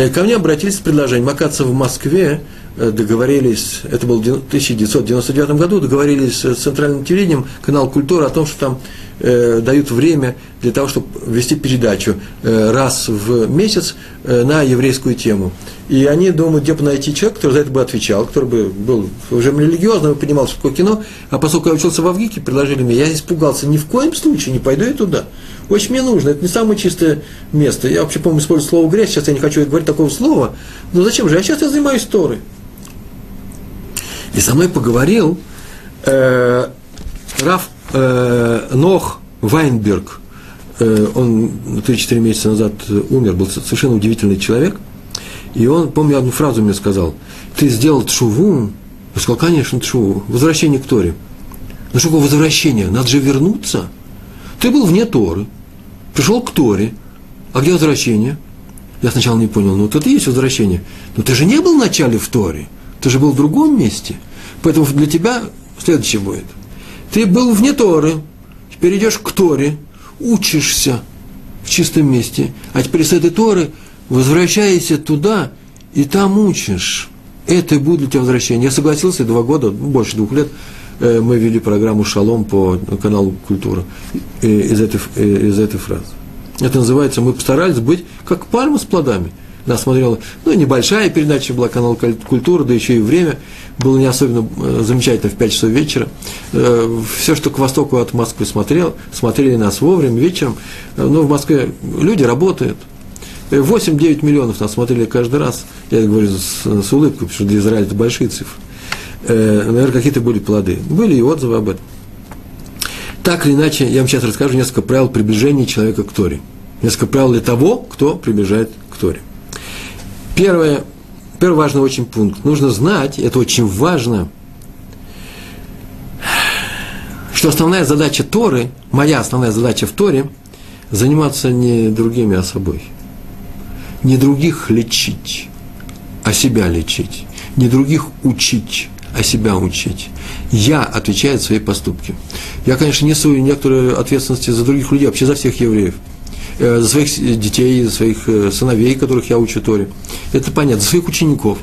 ко мне обратились с предложением, оказывается, в Москве. э, договорились, это было в 1999 году, договорились с центральным телевидением, канал «Культура» о том, что там э, дают время для того, чтобы вести передачу э, раз в месяц э, на еврейскую тему. И они думают, где бы найти человека, который за это бы отвечал, который бы был уже религиозным и понимал, что такое кино. А поскольку я учился в Авгике, предложили мне, я испугался, ни в коем случае не пойду я туда. Очень мне нужно, это не самое чистое место. Я вообще, по-моему, использую слово грязь, сейчас я не хочу говорить такого слова. Но зачем же? Я сейчас я занимаюсь Торой. И со мной поговорил э, Раф э, Нох Вайнберг. Э, он 3-4 месяца назад умер, был совершенно удивительный человек. И он, помню, одну фразу мне сказал. Ты сделал тшуву? Я сказал, конечно, тшуву. Возвращение к Торе. Ну что такое возвращение? Надо же вернуться. Ты был вне Торы, пришел к Торе, а где возвращение? Я сначала не понял, ну вот это и есть возвращение. Но ты же не был вначале в Торе, ты же был в другом месте. Поэтому для тебя следующее будет. Ты был вне Торы, теперь идешь к Торе, учишься в чистом месте, а теперь с этой Торы возвращаешься туда и там учишь. Это и будет для тебя возвращение. Я согласился два года, больше двух лет, Э, мы вели программу «Шалом» по каналу «Культура» из этой, из этой фразы. Это называется «Мы постарались быть как пальма с плодами». Нас смотрела, ну, небольшая передача была, канал «Культура», да еще и время было не особенно э, замечательно в 5 часов вечера. Э, Все, что к востоку от Москвы смотрел, смотрели нас вовремя, вечером. Но в Москве люди работают. 8-9 миллионов нас смотрели каждый раз. Я это говорю с, с улыбкой, потому что для Израиля это большие цифры э, наверное, какие-то были плоды. Были и отзывы об этом. Так или иначе, я вам сейчас расскажу несколько правил приближения человека к Торе. Несколько правил для того, кто приближает к Торе. Первое, первый важный очень пункт. Нужно знать, это очень важно, что основная задача Торы, моя основная задача в Торе, заниматься не другими, а собой. Не других лечить, а себя лечить. Не других учить, а себя учить. Я отвечаю за свои поступки. Я, конечно, несу некоторые ответственности за других людей, вообще за всех евреев. Э, за своих детей, за своих э, сыновей, которых я учу Торе. Это понятно, за своих учеников.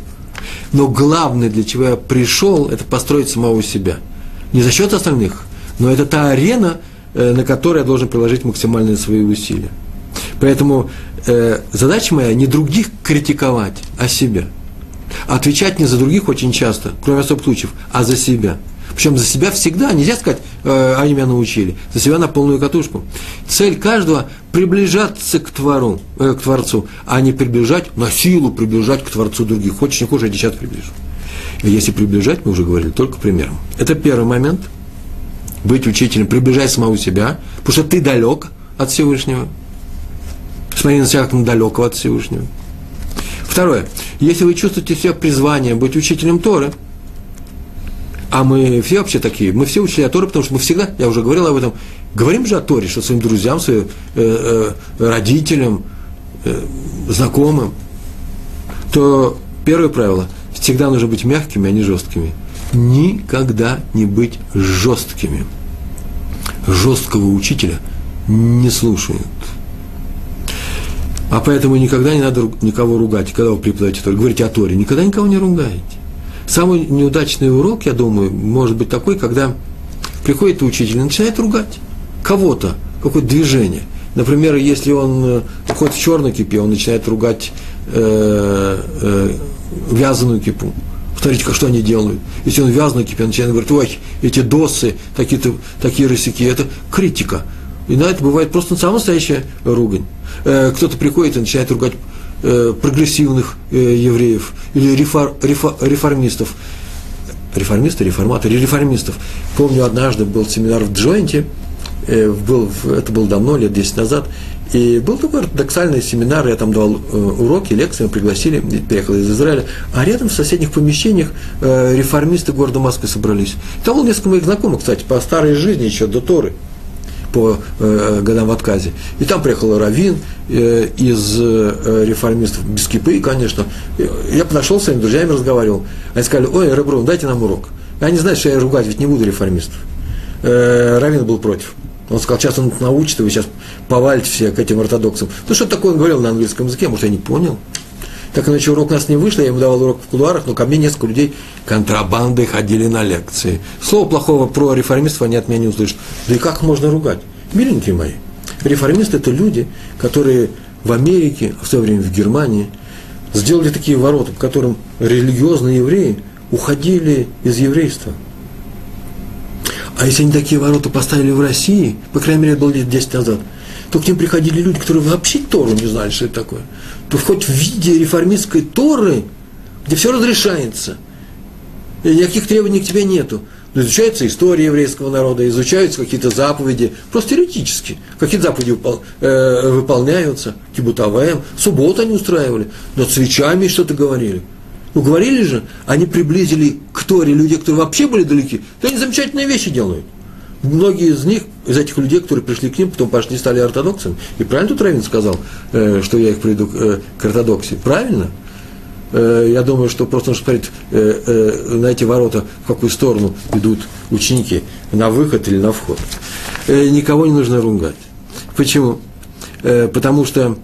Но главное, для чего я пришел, это построить самого себя. Не за счет остальных, но это та арена, э, на которой я должен приложить максимальные свои усилия. Поэтому задача моя не других критиковать, а себя – отвечать не за других очень часто, кроме особых случаев, а за себя. Причем за себя всегда, нельзя сказать, э, они меня научили, за себя на полную катушку. Цель каждого – приближаться к, твору, э, к Творцу, а не приближать, на силу приближать к Творцу других. Хочешь, не хочешь, я сейчас приближу. И если приближать, мы уже говорили, только примером. Это первый момент. Быть учителем, приближать самого себя, потому что ты далек от Всевышнего. Смотри на себя как на далекого от Всевышнего. Второе. Если вы чувствуете себя призванием быть учителем Торы, а мы все вообще такие, мы все учителя Торы, потому что мы всегда, я уже говорил об этом, говорим же о Торе, что своим друзьям, своим э, э, родителям, э, знакомым, то первое правило – всегда нужно быть мягкими, а не жесткими. Никогда не быть жесткими. Жесткого учителя не слушают. А поэтому никогда не надо никого ругать, когда вы преподаете Тору. Говорите о Торе, никогда никого не ругаете. Самый неудачный урок, я думаю, может быть такой, когда приходит учитель и начинает ругать кого-то, какое-то движение. Например, если он э, ходит в черной кипе, он начинает ругать э, э, вязаную кипу. Смотрите, как что они делают. Если он вязаную кипе, он начинает говорить, ой, эти досы, такие, такие рысяки, это критика. И на это бывает просто самая настоящая ругань. Э, кто-то приходит и начинает ругать э, прогрессивных э, евреев или рефор, рефор, реформистов. Реформисты, реформаторы, реформистов. Помню, однажды был семинар в Джойнте, был, это было давно, лет 10 назад, и был такой ортодоксальный семинар, я там давал уроки, лекции, пригласили, приехал из Израиля, а рядом в соседних помещениях реформисты города Москвы собрались. Там было несколько моих знакомых, кстати, по старой жизни еще, до Торы – по э, годам в отказе. И там приехал Равин э, из э, реформистов, без кипы, конечно. Я подошел с своими друзьями, разговаривал. Они сказали, ой, Ребрун, дайте нам урок. И они знают, что я ругать ведь не буду реформистов. Равин был против. Он сказал, сейчас он научит, и вы сейчас повалите все к этим ортодоксам. Ну, что такое он говорил на английском языке, может, я не понял. Так иначе урок у нас не вышло, я ему давал урок в кулуарах, но ко мне несколько людей контрабандой ходили на лекции. Слова плохого про реформистов они от меня не услышат. Да и как можно ругать? Миленькие мои, реформисты – это люди, которые в Америке, в свое время в Германии, сделали такие ворота, по которым религиозные евреи уходили из еврейства. А если они такие ворота поставили в России, по крайней мере, это было лет 10 назад, то к ним приходили люди, которые вообще Тору не знали, что это такое то хоть в виде реформистской Торы, где все разрешается, и никаких требований к тебе нету, но изучается история еврейского народа, изучаются какие-то заповеди, просто теоретически. Какие-то заповеди э, выполняются, кибутаваем, субботу они устраивали, но свечами что-то говорили. Ну, говорили же, они приблизили к Торе людей, которые вообще были далеки, то они замечательные вещи делают. Многие из них, из этих людей, которые пришли к ним, потом пошли стали ортодоксами. И правильно тут Равин сказал, э, что я их приведу к, э, ортодоксии? Правильно? Э, я думаю, что просто нужно смотреть на эти ворота, в какую сторону идут ученики, на выход или на вход. Никого не нужно ругать. Почему? Потому что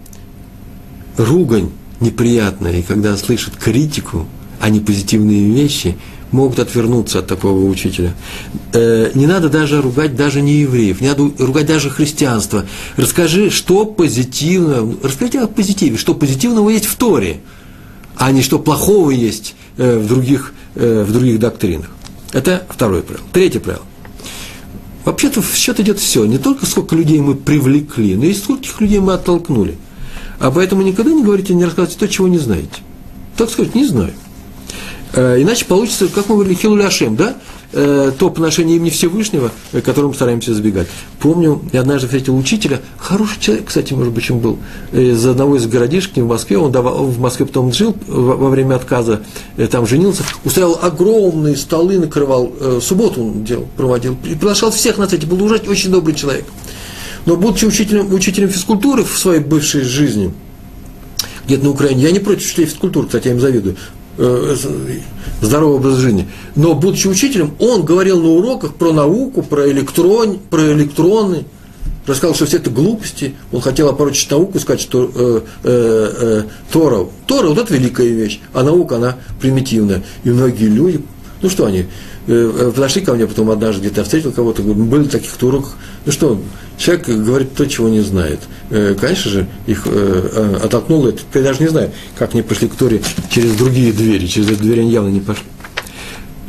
ругань неприятная, и когда слышит критику, а не позитивные вещи – могут отвернуться от такого учителя. Э, не надо даже ругать даже не евреев, не надо ругать даже христианство. Расскажи, что позитивно, расскажите о позитиве, что позитивного есть в Торе, а не что плохого есть э, в других, э, в других доктринах. Это второе правило. Третье правило. Вообще-то в счет идет все. Не только сколько людей мы привлекли, но и скольких людей мы оттолкнули. А поэтому никогда не говорите, не рассказывайте то, чего не знаете. Так сказать, не знаю. Э, иначе получится, как мы говорили, Хилуля Ашем, да? Э, то поношение имени Всевышнего, э, которым стараемся избегать. Помню, я однажды встретил учителя, хороший человек, кстати, может быть, чем был, из одного из городишек в Москве, он давал, в Москве потом жил во время отказа, там женился, устраивал огромные столы, накрывал, субботу он делал, проводил, приглашал всех на это, был ужасно, очень добрый человек. Но будучи учителем, учителем физкультуры в своей бывшей жизни, где-то на Украине, я не против учителей физкультуры, кстати, я им завидую, здоровый образ жизни. Но, будучи учителем, он говорил на уроках про науку, про, электрон, про электроны, рассказал, что все это глупости. Он хотел опорочить науку, сказать, что э, э, э, Тора, Тора вот это великая вещь, а наука, она примитивная. И многие люди, ну что они, э, э подошли ко мне потом однажды, где-то встретил кого-то, были таких уроках, ну что, человек говорит то, чего не знает. Э, конечно же, их оттолкнуло. Я даже не знаю, как они пошли к Торе через другие двери. Через эти двери они явно не пошли.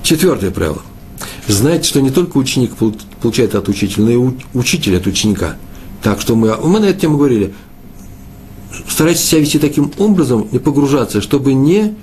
Четвертое правило. Знайте, что не только ученик получает от учителя, но и учитель от ученика. Так что мы, мы на эту тему говорили. Старайтесь себя вести таким образом и погружаться, чтобы не,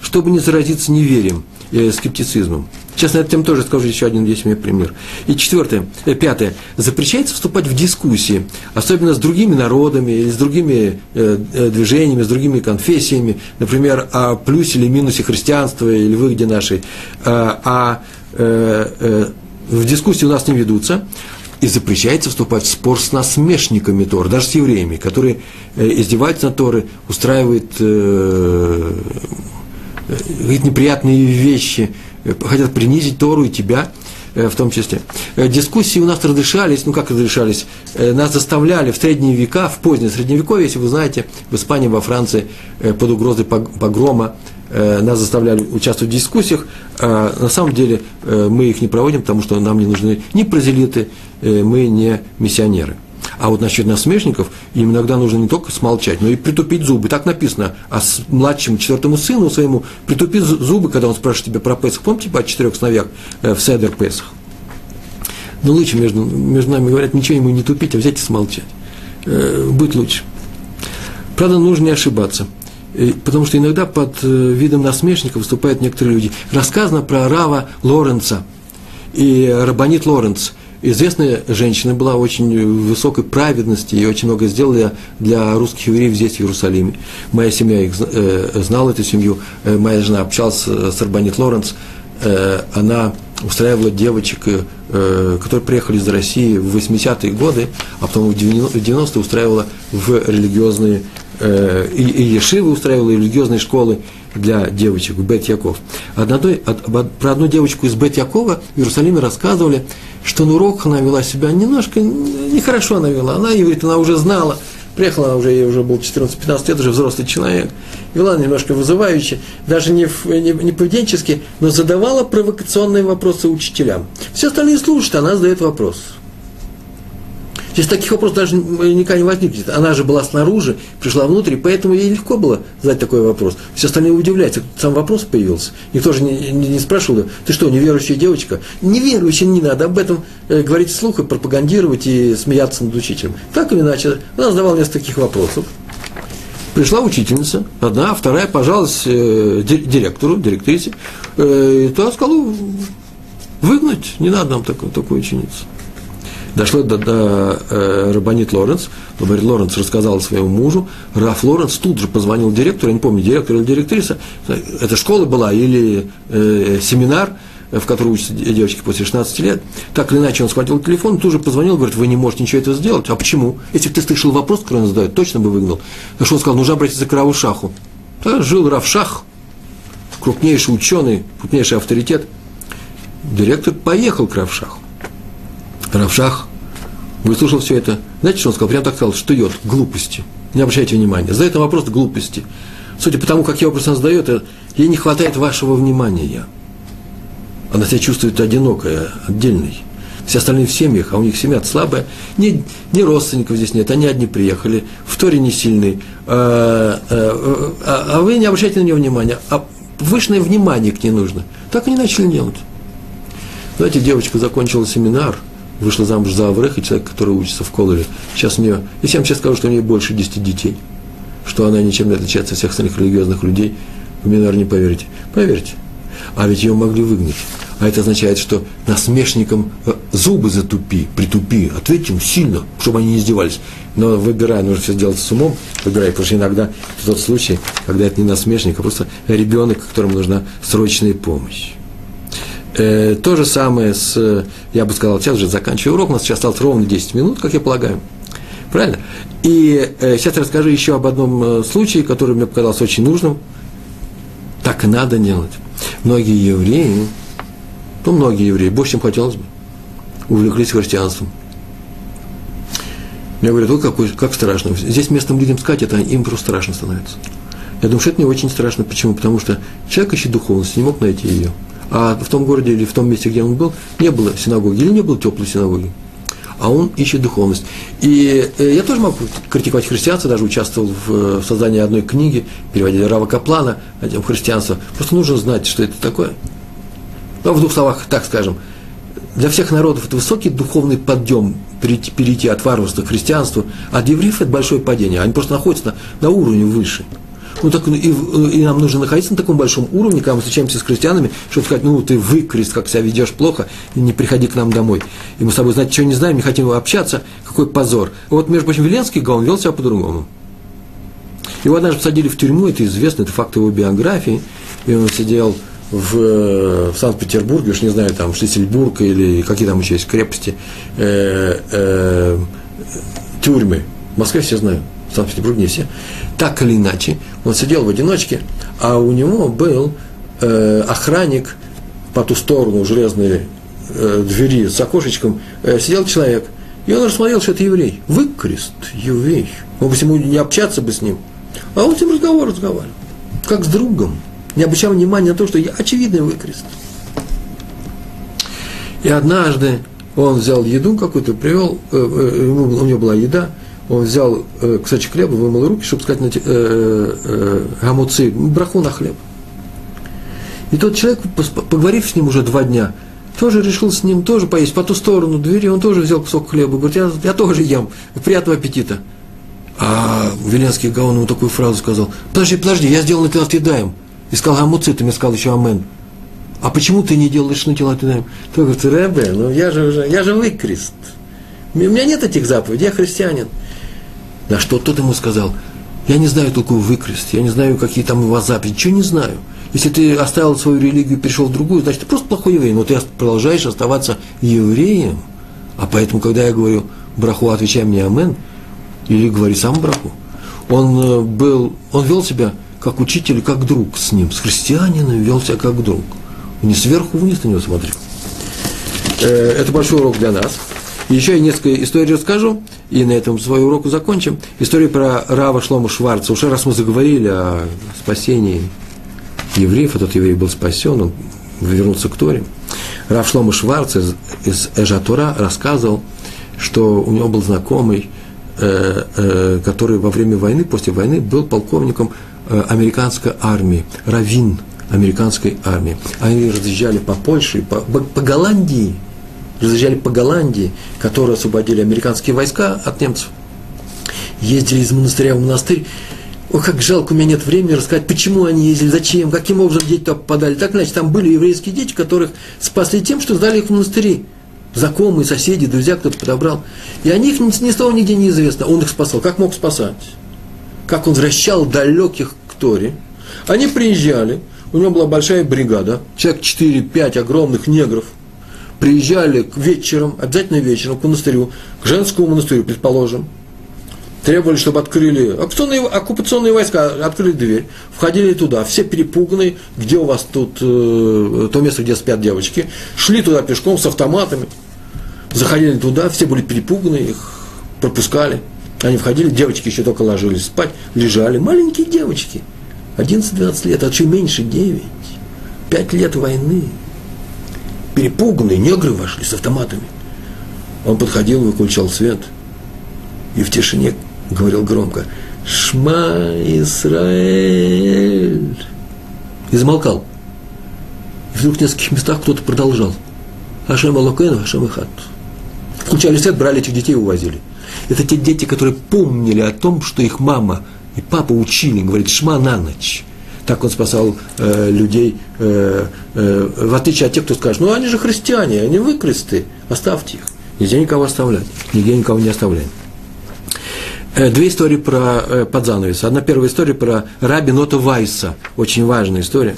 чтобы не заразиться неверием, э, скептицизмом. Сейчас на эту тоже скажу еще один, есть у меня пример. И четвертое, э, пятое. Запрещается вступать в дискуссии, особенно с другими народами с другими э, э, движениями, с другими конфессиями, например, о плюсе или минусе христианства или выгоде нашей. А, а э, э, в дискуссии у нас не ведутся. И запрещается вступать в спор с насмешниками Тор, даже с евреями, которые э, издеваются на Торы, устраивают э, э, неприятные вещи – Э, хотят принизить Тору и тебя э, в том числе. Э, дискуссии у нас разрешались, ну как разрешались, нас заставляли в средние века, в позднее средневековье, если вы знаете, в Испании, во Франции под угрозой погрома нас заставляли участвовать в дискуссиях. А на самом деле мы их не проводим, потому что нам не нужны ни прозелиты, мы не миссионеры. А вот насчет насмешников, им иногда нужно не только смолчать, но и притупить зубы. Так написано, а с младшему четвертому сыну своему притупи зубы, когда он спрашивает тебя про Песах. Помните по четырех сновьях э, в Седер Песах? Но лучше между, между нами говорят, ничего ему не тупить, а взять и смолчать. Э, будет лучше. Правда, нужно не ошибаться. Потому что иногда под э, видом насмешника выступают некоторые люди. Рассказано про Рава Лоренца и Рабанит Лоренц. Известная женщина была очень высокой праведности и очень много сделала для русских евреев здесь, в Иерусалиме. Моя семья их э, знала, эту семью. Э, моя жена общалась с Рабанит Лоренц. Э, она устраивала девочек, э, которые приехали из России в 80-е годы, а потом в 90-е устраивала в религиозные, э, и, и Ешивы устраивала, и религиозные школы для девочек в Бет Яков. Одной, од, про одну девочку из Бет Якова в Иерусалиме рассказывали, что на урок она вела себя немножко, нехорошо она вела. Она, говорит, она уже знала, Приехала, уже, ей уже был 14-15 лет, уже взрослый человек. Вела немножко вызывающе, даже не, не, не поведенчески, но задавала провокационные вопросы учителям. Все остальные слушают, она задает вопрос. Здесь таких вопросов даже никогда не возникнет. Она же была снаружи, пришла внутрь, поэтому ей легко было задать такой вопрос. Все остальные удивляются, сам вопрос появился. Никто же не, не, не спрашивал, ты что, неверующая девочка? Неверующая не надо об этом э, говорить вслух и пропагандировать и смеяться над учителем. Так или иначе, она задавала несколько таких вопросов. Пришла учительница, одна, вторая пожаловалась э, директору, директрисе, э, и та сказала, выгнать, не надо нам такую, такую ученицу дошло до, до э, Рабанит Лоренс, Рабанит Лоренс рассказал своему мужу, Раф Лоренс тут же позвонил директору, я не помню, директор или директриса, это школа была или э, семинар, в который учатся девочки после 16 лет. Так или иначе, он схватил телефон, тут же позвонил, говорит, вы не можете ничего этого сделать. А почему? Если бы ты слышал вопрос, который он задает, точно бы выгнал. Потому что он сказал, нужно обратиться к Раву Шаху. Да, жил Рав Шах, крупнейший ученый, крупнейший авторитет. Директор поехал к Равшаху. Равшах выслушал все это. Знаете, что он сказал? Прям так сказал, что идет, глупости. Не обращайте внимания. Задает на вопрос глупости. Судя по тому, как я вопрос он задает, ей не хватает вашего внимания. Она себя чувствует одинокой, отдельной. Все остальные в семьях, а у них семья слабая. Ни, ни родственников здесь нет, они одни приехали, в Торе не сильные. А, а, а, а вы не обращайте на нее внимания. А высшее внимание к ней нужно. Так они начали делать. Знаете, девочка закончила семинар – вышла замуж за Авреха, человек, который учится в Колоре. Сейчас у нее, если я вам сейчас скажу, что у нее больше 10 детей, что она ничем не отличается от всех остальных религиозных людей, вы мне, наверное, не поверите. Поверьте. А ведь ее могли выгнать. А это означает, что насмешникам э, зубы затупи, притупи, ответь им сильно, чтобы они не издевались. Но выбирая, нужно все сделать с умом, выбирай, потому что иногда тот случай, когда это не насмешник, а просто ребенок, которому нужна срочная помощь. Э, то же самое с, я бы сказал, сейчас уже заканчиваю урок, у нас сейчас осталось ровно 10 минут, как я полагаю. Правильно? И э, сейчас расскажу еще об одном э, случае, который мне показался очень нужным. Так надо делать. Многие евреи, ну, многие евреи, больше, чем хотелось бы, увлеклись христианством. Мне говорят, вот какой, как страшно. Здесь местным людям сказать, это им просто страшно становится. Я думаю, что это не очень страшно. Почему? Потому что человек ищет духовности, не мог найти ее а в том городе или в том месте, где он был, не было синагоги, или не было теплой синагоги. А он ищет духовность. И э, я тоже могу критиковать христианство, даже участвовал в, в создании одной книги, переводили Рава Каплана в христианство. Просто нужно знать, что это такое. Ну, в двух словах, так скажем, для всех народов это высокий духовный подъем перейти, перейти от варварства к христианству, а для евреев это большое падение. Они просто находятся на, на уровне выше. Ну, так, и, и нам нужно находиться на таком большом уровне, когда мы встречаемся с крестьянами, чтобы сказать, ну, ты выкрест, как себя ведешь плохо, и не приходи к нам домой. И мы с тобой, знаете, что не знаем, не хотим общаться, какой позор. Вот, между прочим, Веленский Гаон вел себя по-другому. Его однажды посадили в тюрьму, это известно, это факт его биографии, и он сидел в, в Санкт-Петербурге, уж не знаю, там, Шлиссельбург или какие там еще есть крепости, э, э, тюрьмы. В Москве все знают, в Санкт-Петербурге не все так или иначе, он сидел в одиночке, а у него был э, охранник по ту сторону железной э, двери с окошечком, э, сидел человек, и он рассмотрел, что это еврей. Выкрест, еврей. Мог бы ему не общаться бы с ним. А он с ним разговор разговаривал, как с другом, не обращал внимания на то, что я очевидный выкрест. И однажды он взял еду какую-то, привел, э, э, у него была еда, он взял э, кусочек хлеба, вымыл руки, чтобы сказать на э, э, гамуцы, браху на хлеб. И тот человек, поговорив с ним уже два дня, тоже решил с ним тоже поесть. По ту сторону двери он тоже взял кусок хлеба. Говорит, я, я тоже ем. Приятного аппетита. А Веленский Гаон ему такую фразу сказал. Подожди, подожди, я сделал это отъедаем. И сказал, а муцит, и сказал еще амен. А почему ты не делаешь на тела отъедаем? Ты говорит, Рэбе, ну я же уже, я же выкрест. У меня нет этих заповедей, я христианин. На что тот ему сказал, я не знаю только выкрест, я не знаю, какие там вас заповеди, ничего не знаю. Если ты оставил свою религию перешел в другую, значит, ты просто плохой еврей, но ты продолжаешь оставаться евреем. А поэтому, когда я говорю браху, отвечай мне амен, или говори сам браху, он э, был, он вел себя как учитель, как друг с ним, с христианином вел себя как друг. Не сверху вниз на него смотрел. Э, это большой урок для нас. Еще я несколько историй расскажу, и на этом свой урок закончим. История про Рава Шлома Шварца. Уже раз мы заговорили о спасении евреев, этот еврей был спасен, он вернулся к Торе. Рав Шлома Шварц из, из Эжатура рассказывал, что у него был знакомый, э, э, который во время войны, после войны, был полковником э, американской армии, равин американской армии. Они разъезжали по Польше, по, по Голландии, разъезжали по Голландии, которые освободили американские войска от немцев. Ездили из монастыря в монастырь. Ох, как жалко, у меня нет времени рассказать, почему они ездили, зачем, каким образом дети туда попадали. Так, значит, там были еврейские дети, которых спасли тем, что сдали их в монастыри. Знакомые, соседи, друзья, кто-то подобрал. И о них ни, ни с того нигде не известно. Он их спасал. Как мог спасать? Как он возвращал далеких к Торе. Они приезжали, у него была большая бригада, человек 4-5 огромных негров – приезжали к вечером, обязательно вечером к монастырю, к женскому монастырю, предположим, требовали, чтобы открыли, оккупационные, оккупационные войска открыли дверь, входили туда, все перепуганные, где у вас тут э, то место, где спят девочки, шли туда пешком с автоматами, заходили туда, все были перепуганы, их пропускали, они входили, девочки еще только ложились спать, лежали, маленькие девочки, 11-12 лет, а чуть меньше 9, 5 лет войны, перепуганные негры вошли с автоматами. Он подходил, выключал свет и в тишине говорил громко «Шма Исраэль!» и замолкал. И вдруг в нескольких местах кто-то продолжал «Ашем Алокену, Ашем Ихат». Включали свет, брали этих детей и увозили. Это те дети, которые помнили о том, что их мама и папа учили, говорит, шма на ночь. Так он спасал э, людей, э, э, в отличие от тех, кто скажет, ну они же христиане, они выкресты, оставьте их. Нигде никого оставлять, нигде никого не оставляем. Э, две истории про э, под занавес. Одна первая история про Раби Нота Вайса, очень важная история,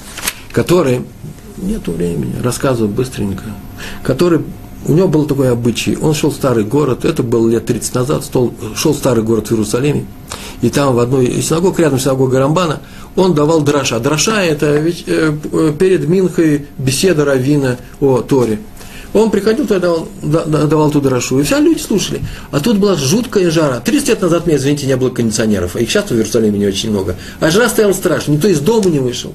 который, нету времени, рассказываю быстренько, который у него был такой обычай, он шел в старый город, это было лет 30 назад, шел в старый город в Иерусалиме, и там в одной из синагог, рядом с синагогой Рамбана, он давал дроша. Дроша – это ведь э, э, перед Минхой беседа Равина о Торе. Он приходил тогда, он давал ту дрошу, и все люди слушали. А тут была жуткая жара. 30 лет назад, мне, извините, не было кондиционеров, а их сейчас в Иерусалиме не очень много. А жара стояла страшно, никто из дома не вышел.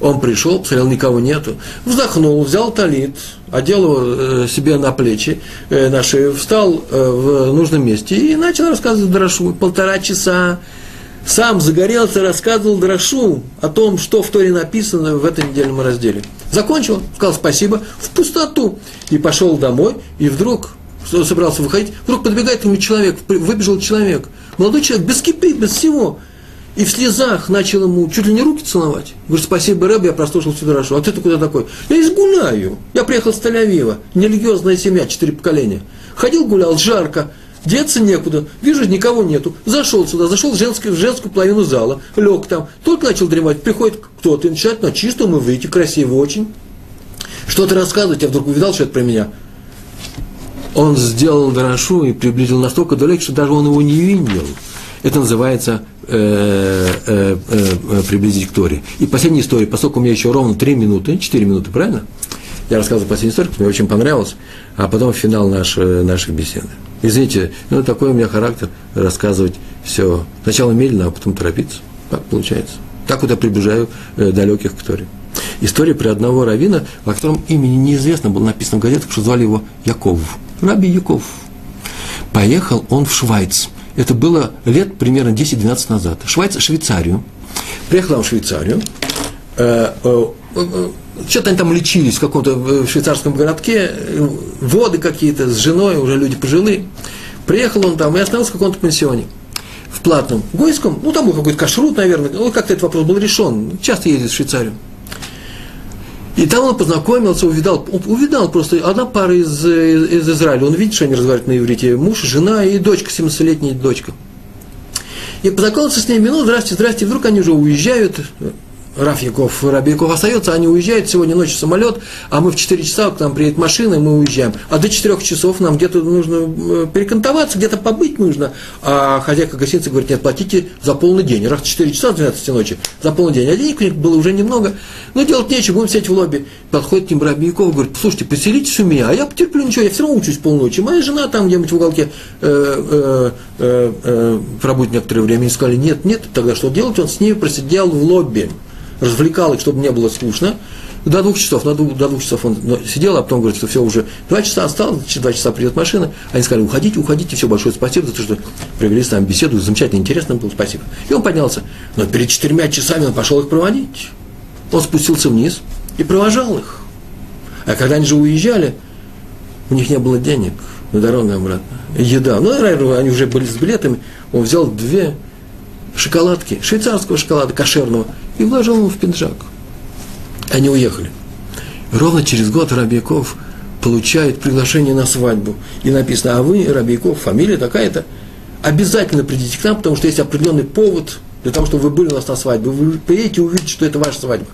Он пришел, посмотрел, никого нету, вздохнул, взял талит, одел его э, себе на плечи, э, на шею, встал э, в нужном месте и начал рассказывать Драшу. Полтора часа сам загорелся, рассказывал Драшу о том, что в Торе написано в этом недельном разделе. Закончил, сказал спасибо, в пустоту. И пошел домой, и вдруг, собрался выходить, вдруг подбегает к нему человек, выбежал человек, молодой человек, без кипы, без всего – и в слезах начал ему чуть ли не руки целовать. Говорит, спасибо, Рэб, я прослушал все хорошо. А ты-то куда такой? Я изгуляю. Я приехал с Тель-Авива. Нерелигиозная семья, четыре поколения. Ходил, гулял, жарко. Деться некуда, вижу, никого нету. Зашел сюда, зашел в, женскую, в женскую половину зала, лег там, только начал дремать, приходит кто-то и начинает на чистом и выйти, красиво очень. Что-то рассказывать, я вдруг увидал, что это про меня. Он сделал Дорошу и приблизил настолько далеко, что даже он его не видел. Это называется приблизить к Торе. И последняя история, поскольку у меня еще ровно 3 минуты, 4 минуты, правильно? Я рассказывал последнюю историю, мне очень понравилось, а потом финал наш, нашей беседы. Извините, ну такой у меня характер рассказывать все. Сначала медленно, а потом торопиться. Так получается. Так вот я приближаю э, далеких к Торе. История про одного равина, о котором имени неизвестно, было написано в газетах, что звали его Яков. Раби Яков. Поехал он в Швайц – это было лет примерно 10-12 назад. Швайц, Швейцарию. Приехал он в Швейцарию. Э, э, что-то они там лечились в каком-то швейцарском городке, воды какие-то, с женой, уже люди пожилые. Приехал он там и остановился в каком-то пансионе в платном гойском, ну там был какой-то кашрут, наверное, ну как-то этот вопрос был решен, часто ездит в Швейцарию. И там он познакомился, увидал, увидал просто одна пара из, из, из Израиля, он видит, что они разговаривают на иврите, муж, жена и дочка, 17-летняя дочка. И познакомился с ними, ну, здрасте, здрасте, вдруг они уже уезжают, Раф Яков, Раби Яков остается, они уезжают, сегодня ночью самолет, а мы в 4 часа, к нам приедет машина, и мы уезжаем. А до 4 часов нам где-то нужно э, перекантоваться, где-то побыть нужно. А хозяйка гостиницы говорит, нет, платите за полный день. Раз 4 часа с 12 ночи, за полный день. А денег у них было уже немного. Но делать нечего, будем сидеть в лобби. Подходит к ним Раби Яков, говорит, слушайте, поселитесь у меня, а я потерплю ничего, я все равно учусь полночи. Моя жена там где-нибудь в уголке э, э, э, э, пробудет некоторое время. И сказали, нет, нет, тогда что делать? Он с ней просидел в лобби развлекал их, чтобы не было скучно. До двух часов, до двух, до двух часов он сидел, а потом говорит, что все уже два часа осталось, через два часа придет машина. Они сказали, уходите, уходите, все, большое спасибо за то, что провели с нами беседу, замечательно, интересно было, спасибо. И он поднялся. Но перед четырьмя часами он пошел их проводить. Он спустился вниз и провожал их. А когда они же уезжали, у них не было денег на дорогу обратно. Еда. Ну, они уже были с билетами. Он взял две шоколадки, швейцарского шоколада, кошерного, и вложил ему в пиджак. Они уехали. Ровно через год Рабьяков получает приглашение на свадьбу. И написано, а вы, Рабьяков, фамилия такая-то, обязательно придите к нам, потому что есть определенный повод для того, чтобы вы были у нас на свадьбе. Вы приедете и увидите, что это ваша свадьба.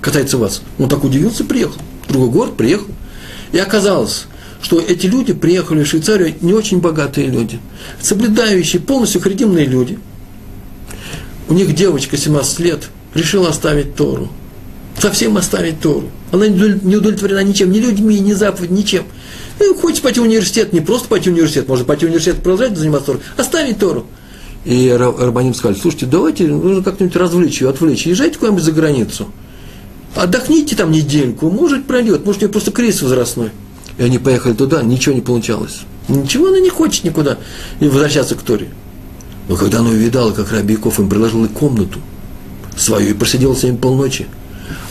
Касается вас. Он так удивился, приехал. Другой город приехал. И оказалось, что эти люди приехали в Швейцарию, не очень богатые люди, соблюдающие, полностью хредимные люди. У них девочка 17 лет – решила оставить Тору. Совсем оставить Тору. Она не удовлетворена ничем, ни людьми, ни заповедью, ничем. Ну, хочет пойти в университет, не просто пойти в университет, можно пойти в университет продолжать заниматься Торой, оставить Тору. И Рабаним сказали, слушайте, давайте, нужно как-нибудь развлечь ее, отвлечь, езжайте куда-нибудь за границу. Отдохните там недельку, может пройдет, может у нее просто кризис возрастной. И они поехали туда, ничего не получалось. Ничего она не хочет никуда и возвращаться к Торе. Но когда она увидала, как Рабиков им предложил комнату – свою и просидел с ними полночи.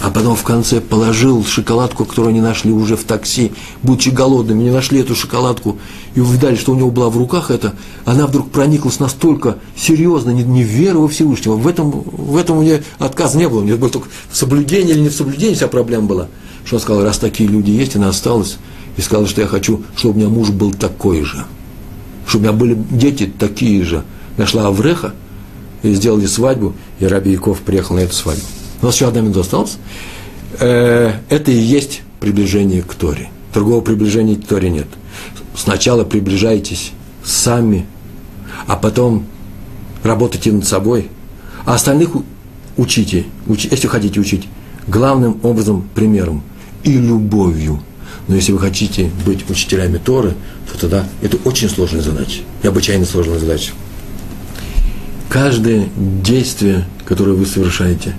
А потом в конце положил шоколадку, которую они нашли уже в такси, будучи голодными, не нашли эту шоколадку и увидали, что у него была в руках это, она вдруг прониклась настолько серьезно, не, не в веру во Всевышнего. В этом, в этом у нее отказа не было, у нее было только соблюдение или не в соблюдении вся проблема была. Что он сказал, раз такие люди есть, она осталась, и сказала, что я хочу, чтобы у меня муж был такой же, чтобы у меня были дети такие же. Нашла Авреха, и сделали свадьбу, и Раби Яков приехал на эту свадьбу. У нас еще одна минута осталась. Э, это и есть приближение к Торе. Другого приближения к Торе нет. Сначала приближайтесь сами, а потом работайте над собой, а остальных учите, уч, если хотите учить, главным образом примером и любовью. Но если вы хотите быть учителями Торы, то тогда это очень сложная задача, необычайно сложная задача каждое действие, которое вы совершаете,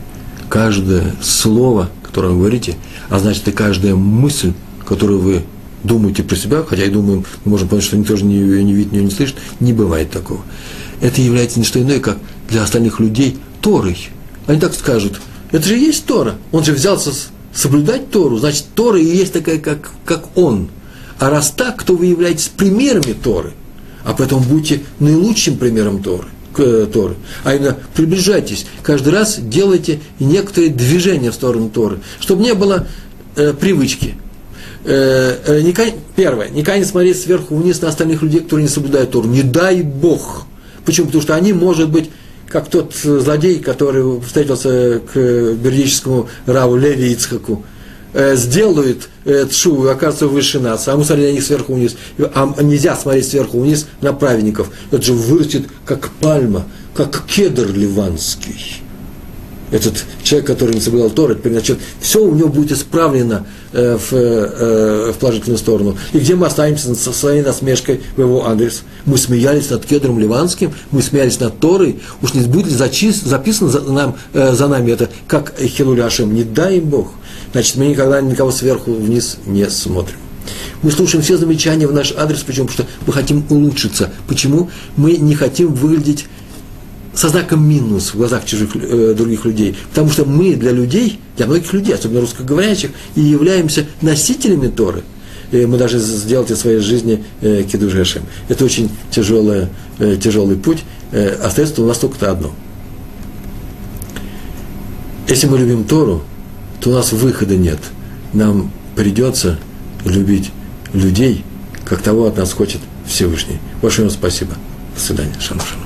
каждое слово, которое вы говорите, а значит и каждая мысль, которую вы думаете про себя, хотя и думаем, мы можем понять, что никто же ее не видит, ее не слышит, не бывает такого. Это является не что иное, как для остальных людей Торой. Они так скажут, это же есть Тора. Он же взялся соблюдать Тору, значит, Тора и есть такая, как, как он. А раз так, то вы являетесь примерами Торы. А поэтому будьте наилучшим примером Торы. Э, Торы, а именно приближайтесь, каждый раз делайте некоторые движения в сторону Торы, чтобы не было э, привычки. Э, э, не, первое, никогда не смотреть сверху вниз на остальных людей, которые не соблюдают Тору. Не дай Бог. Почему? Потому что они, может быть, как тот злодей, который встретился к бердическому раву Леви Ицхаку, Э, сделают э, тшу, окажется выше нас, а мы смотрели на них сверху вниз. А нельзя смотреть сверху вниз на праведников. Это же вырастет как пальма, как кедр ливанский. Этот человек, который не соблюдал Торы, теперь значит, все у него будет исправлено э, в, э, в положительную сторону. И где мы останемся со своей насмешкой в его адрес? Мы смеялись над кедром ливанским, мы смеялись над Торой, уж не будет ли зачис, записано за, нам, э, за нами это, как Хилуляшем, не дай им Бог значит, мы никогда никого сверху вниз не смотрим. Мы слушаем все замечания в наш адрес, почему? Потому что мы хотим улучшиться. Почему? Мы не хотим выглядеть со знаком минус в глазах чужих, э, других людей. Потому что мы для людей, для многих людей, особенно русскоговорящих, и являемся носителями Торы. И мы даже сделать из своей жизни э, кидуш Гашем. Это очень тяжелый, э, тяжелый путь. Э, остается у нас только одно. Если мы любим Тору, то у нас выхода нет. Нам придется любить людей, как того от нас хочет Всевышний. Большое вам спасибо. До свидания. Шалом, шалом.